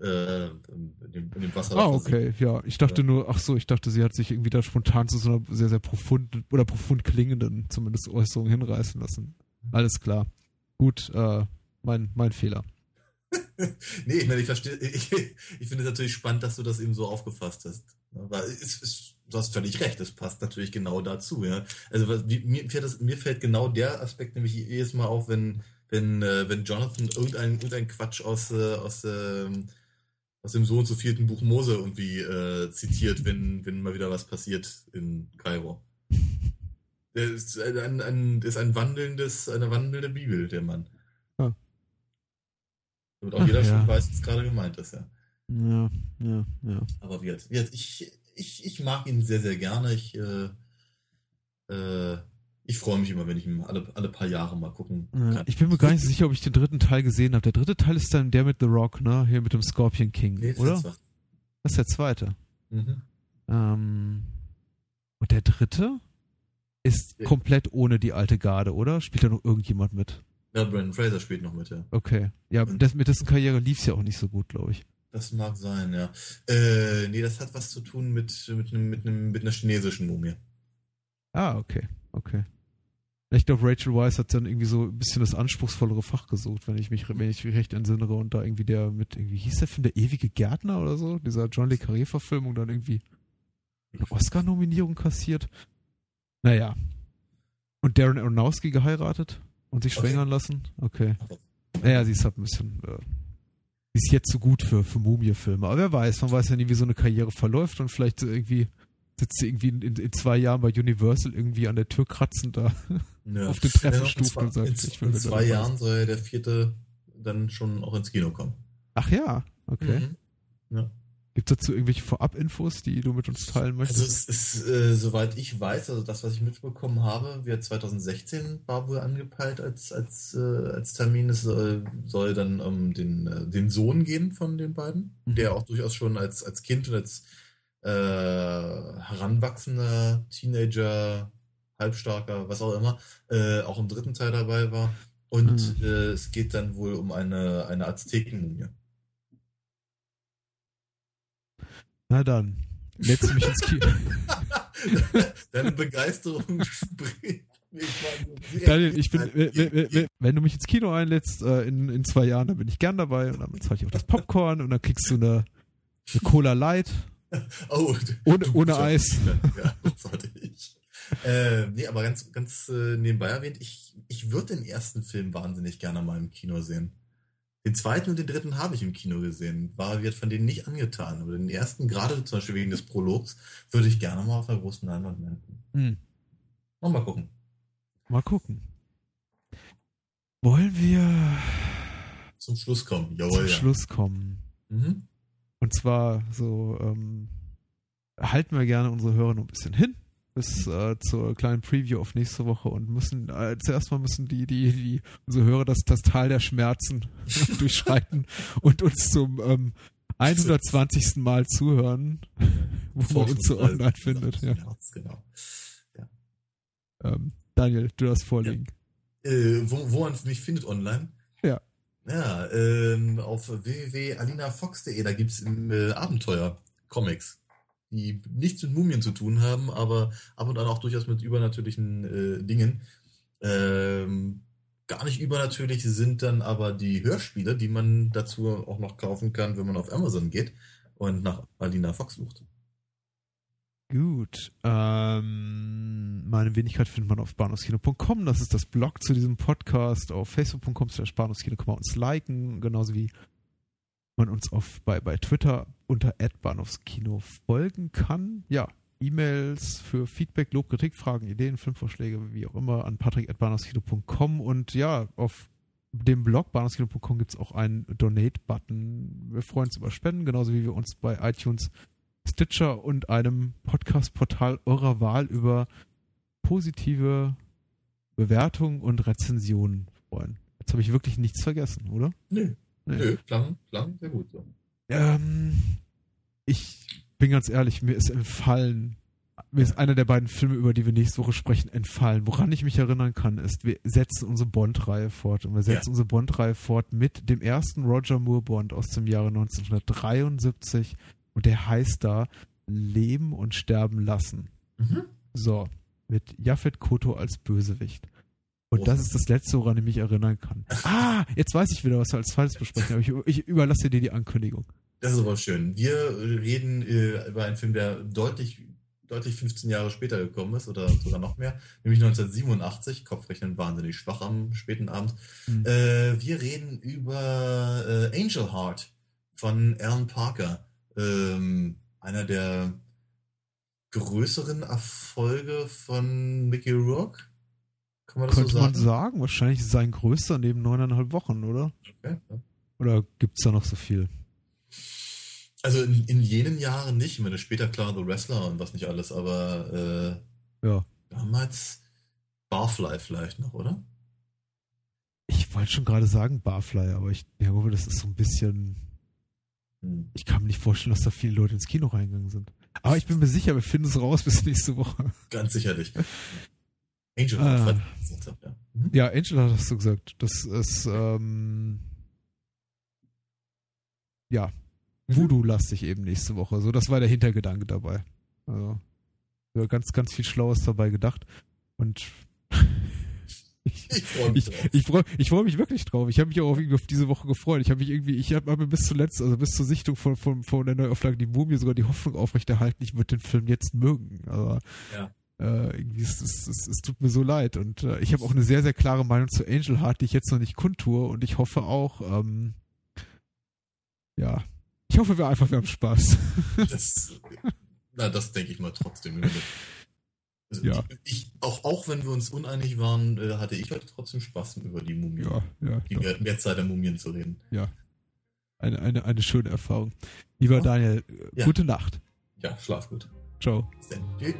äh, in, dem, in dem Wasser. Ah, okay, ja. Ich dachte ja. nur, ach so, ich dachte, sie hat sich irgendwie da spontan zu so einer sehr, sehr profunden oder profund klingenden, zumindest Äußerung hinreißen lassen. Alles klar. Gut, äh, mein, mein Fehler. *laughs* nee, ich meine, ich verstehe, *laughs* ich, ich finde es natürlich spannend, dass du das eben so aufgefasst hast. Weil es, es, du hast völlig recht, es passt natürlich genau dazu, ja. Also mir, fällt das, mir fällt genau der Aspekt nämlich jedes Mal auf, wenn, wenn, äh, wenn Jonathan irgendein, irgendein Quatsch aus, äh, aus, äh, aus dem so und so vierten Buch Mose irgendwie äh, zitiert, wenn, wenn mal wieder was passiert in Kairo. Der ist ein, ein, ist ein wandelndes, eine wandelnde Bibel, der Mann. Ja. Damit auch Ach, jeder ja. schon weiß, was gerade gemeint ist, ja. Ja, ja, ja. Aber wie jetzt, ich, ich, ich mag ihn sehr, sehr gerne. Ich, äh, äh, ich freue mich immer, wenn ich ihn alle, alle paar Jahre mal gucken kann. Ja, ich bin mir gar nicht so sicher, ob ich den dritten Teil gesehen habe. Der dritte Teil ist dann der mit The Rock, ne? Hier mit dem Scorpion King, nee, das oder? Ist das ist der zweite. Mhm. Ähm, und der dritte ist ja. komplett ohne die alte Garde, oder? Spielt da noch irgendjemand mit? Ja, Brandon Fraser spielt noch mit, ja. Okay. Ja, das, mit dessen Karriere lief es ja auch nicht so gut, glaube ich. Das mag sein, ja. Äh, nee, das hat was zu tun mit, mit, einem, mit, einem, mit einer chinesischen Mumie. Ah, okay. Okay. Ich glaube, Rachel Weisz hat dann irgendwie so ein bisschen das anspruchsvollere Fach gesucht, wenn ich mich, wenn ich mich recht entsinnere und da irgendwie der mit, irgendwie hieß der Film der ewige Gärtner oder so, dieser John Le Carré Verfilmung dann irgendwie eine Oscar-Nominierung kassiert. Naja. Und Darren Aronofsky geheiratet und sich schwängern lassen? Okay. Naja, sie ist halt ein bisschen, äh, sie ist jetzt so gut für, für Mumie-Filme. Aber wer weiß, man weiß ja nie, wie so eine Karriere verläuft und vielleicht irgendwie sitzt sie irgendwie in, in, zwei Jahren bei Universal irgendwie an der Tür kratzend da ja. auf den Treppenstufen ja, und sagt, in, ich will In zwei Jahren soll ja der vierte dann schon auch ins Kino kommen. Ach ja, okay. Mhm. Ja. Gibt es dazu irgendwelche Vorab-Infos, die du mit uns teilen möchtest? Also es ist, äh, soweit ich weiß, also das, was ich mitbekommen habe, wird 2016 war wohl angepeilt als, als, äh, als Termin. Es soll, soll dann um, den, äh, den Sohn gehen von den beiden, mhm. der auch durchaus schon als, als Kind und als äh, heranwachsender Teenager, halbstarker, was auch immer, äh, auch im dritten Teil dabei war. Und mhm. äh, es geht dann wohl um eine, eine Aztekenmumie. Na dann, lädst du mich ins Kino. *laughs* Deine Begeisterung *laughs* spricht. Daniel, ich bin, wenn, wenn, du mich ins Kino einlädst äh, in, in zwei Jahren, dann bin ich gern dabei und dann zahle ich auch das Popcorn und dann kriegst du eine, eine Cola Light *laughs* Oh, ohne, ohne Eis. *laughs* Ja, sollte ich. Äh, nee, aber ganz, ganz äh, nebenbei erwähnt, ich, ich würde den ersten Film wahnsinnig gerne mal im Kino sehen. Den zweiten und den dritten habe ich im Kino gesehen. War, wird von denen nicht angetan. Aber den ersten, gerade zum Beispiel wegen des Prologs, würde ich gerne mal auf der großen Leinwand merken. Hm. Mal gucken. Mal gucken. Wollen wir zum Schluss kommen? Jawohl, zum ja. Schluss kommen. Mhm. Und zwar so ähm, halten wir gerne unsere Hörer noch ein bisschen hin bis äh, zur kleinen Preview auf nächste Woche und müssen äh, zuerst mal müssen die die die unsere Hörer das das Tal der Schmerzen *laughs* durchschreiten und uns zum ähm, 120. Mal zuhören, *laughs* wo man uns so online findet. Ja. Genau. Ja. Ähm, Daniel, du das vorlegen. Ja. Äh, wo, wo man mich findet online? Ja. Ähm, auf www.alinafox.de, da gibt es äh, Abenteuer, Comics die nichts mit Mumien zu tun haben, aber ab und an auch durchaus mit übernatürlichen äh, Dingen. Ähm, gar nicht übernatürlich sind dann aber die Hörspiele, die man dazu auch noch kaufen kann, wenn man auf Amazon geht und nach Alina Fox sucht. Gut. Ähm, meine Wenigkeit findet man auf bahnhofskino.com. Das ist das Blog zu diesem Podcast. Auf facebook.com slash bahnhofskino kann man uns liken, genauso wie man uns auf, bei, bei Twitter unter Bahnhofskino folgen kann. Ja, E-Mails für Feedback, Lob, Kritik, Fragen, Ideen, Filmvorschläge, wie auch immer, an patrick.bahnhofskino.com und ja, auf dem Blog bahnhofskino.com gibt es auch einen Donate-Button. Wir freuen uns über Spenden, genauso wie wir uns bei iTunes, Stitcher und einem Podcast-Portal eurer Wahl über positive Bewertungen und Rezensionen freuen. Jetzt habe ich wirklich nichts vergessen, oder? Nö. Nee. Nö, klang, klang sehr gut so. Ähm, ich bin ganz ehrlich, mir ist entfallen, mir ist einer der beiden Filme, über die wir nächste Woche sprechen, entfallen. Woran ich mich erinnern kann, ist, wir setzen unsere Bond-Reihe fort. Und wir setzen ja. unsere Bond-Reihe fort mit dem ersten Roger Moore-Bond aus dem Jahre 1973. Und der heißt da Leben und Sterben lassen. Mhm. So, mit Jafet Koto als Bösewicht. Und das ist das Letzte, woran ich mich erinnern kann. Ah, jetzt weiß ich wieder, was wir als zweites besprechen, aber ich, ich überlasse dir die Ankündigung. Das ist aber schön. Wir reden äh, über einen Film, der deutlich, deutlich 15 Jahre später gekommen ist oder sogar noch mehr, nämlich 1987. Kopfrechnen wahnsinnig schwach am späten Abend. Mhm. Äh, wir reden über äh, Angel Heart von Alan Parker. Ähm, einer der größeren Erfolge von Mickey Rourke kann man das Könnte so sagen? man sagen. Wahrscheinlich sein größter neben neuneinhalb Wochen, oder? Okay. Oder gibt es da noch so viel? Also in, in, jenen Jahren nicht. Ich meine, später klar The Wrestler und was nicht alles, aber äh, ja. damals Barfly vielleicht noch, oder? Ich wollte schon gerade sagen Barfly, aber ich glaube, das ist so ein bisschen. Hm. Ich kann mir nicht vorstellen, dass da viele Leute ins Kino reingegangen sind. Aber ich bin mir sicher, wir finden es raus *laughs* bis nächste Woche. Ganz sicherlich. Angel ah. hat ja. Mhm. ja, Angel hat das so gesagt. Das ist, ähm, ja, mhm. Voodoo-lastig eben nächste Woche. So, das war der Hintergedanke dabei. Also, ganz, ganz viel Schlaues dabei gedacht. Und ich, freue mich, ich, ich freu, ich freu mich wirklich drauf. Ich habe mich auch irgendwie auf diese Woche gefreut. Ich habe mich irgendwie, ich habe mir bis zuletzt, also bis zur Sichtung von, von, von der Neuauflage Die Mumie sogar die Hoffnung aufrechterhalten, ich würde den Film jetzt mögen. Aber ja. Äh, irgendwie, es, es, es, es, tut mir so leid. Und äh, ich habe auch eine sehr, sehr klare Meinung zu Angel Heart, die ich jetzt noch nicht kundtue. Und ich hoffe auch, ähm, ja, ich hoffe, wir einfach, wir haben Spaß. Das, na, das denke ich mal trotzdem. *laughs* Also ja. Ich, auch, auch wenn wir uns uneinig waren, äh, hatte ich heute trotzdem Spaß, über die Mumie, ja, ja, die ja. Mehrzeit der Mumien zu reden. Ja. Eine, eine, eine schöne Erfahrung. Lieber ja. Daniel, gute Nacht. Ja, schlaf gut. Ciao. Bis dann. Tschüss.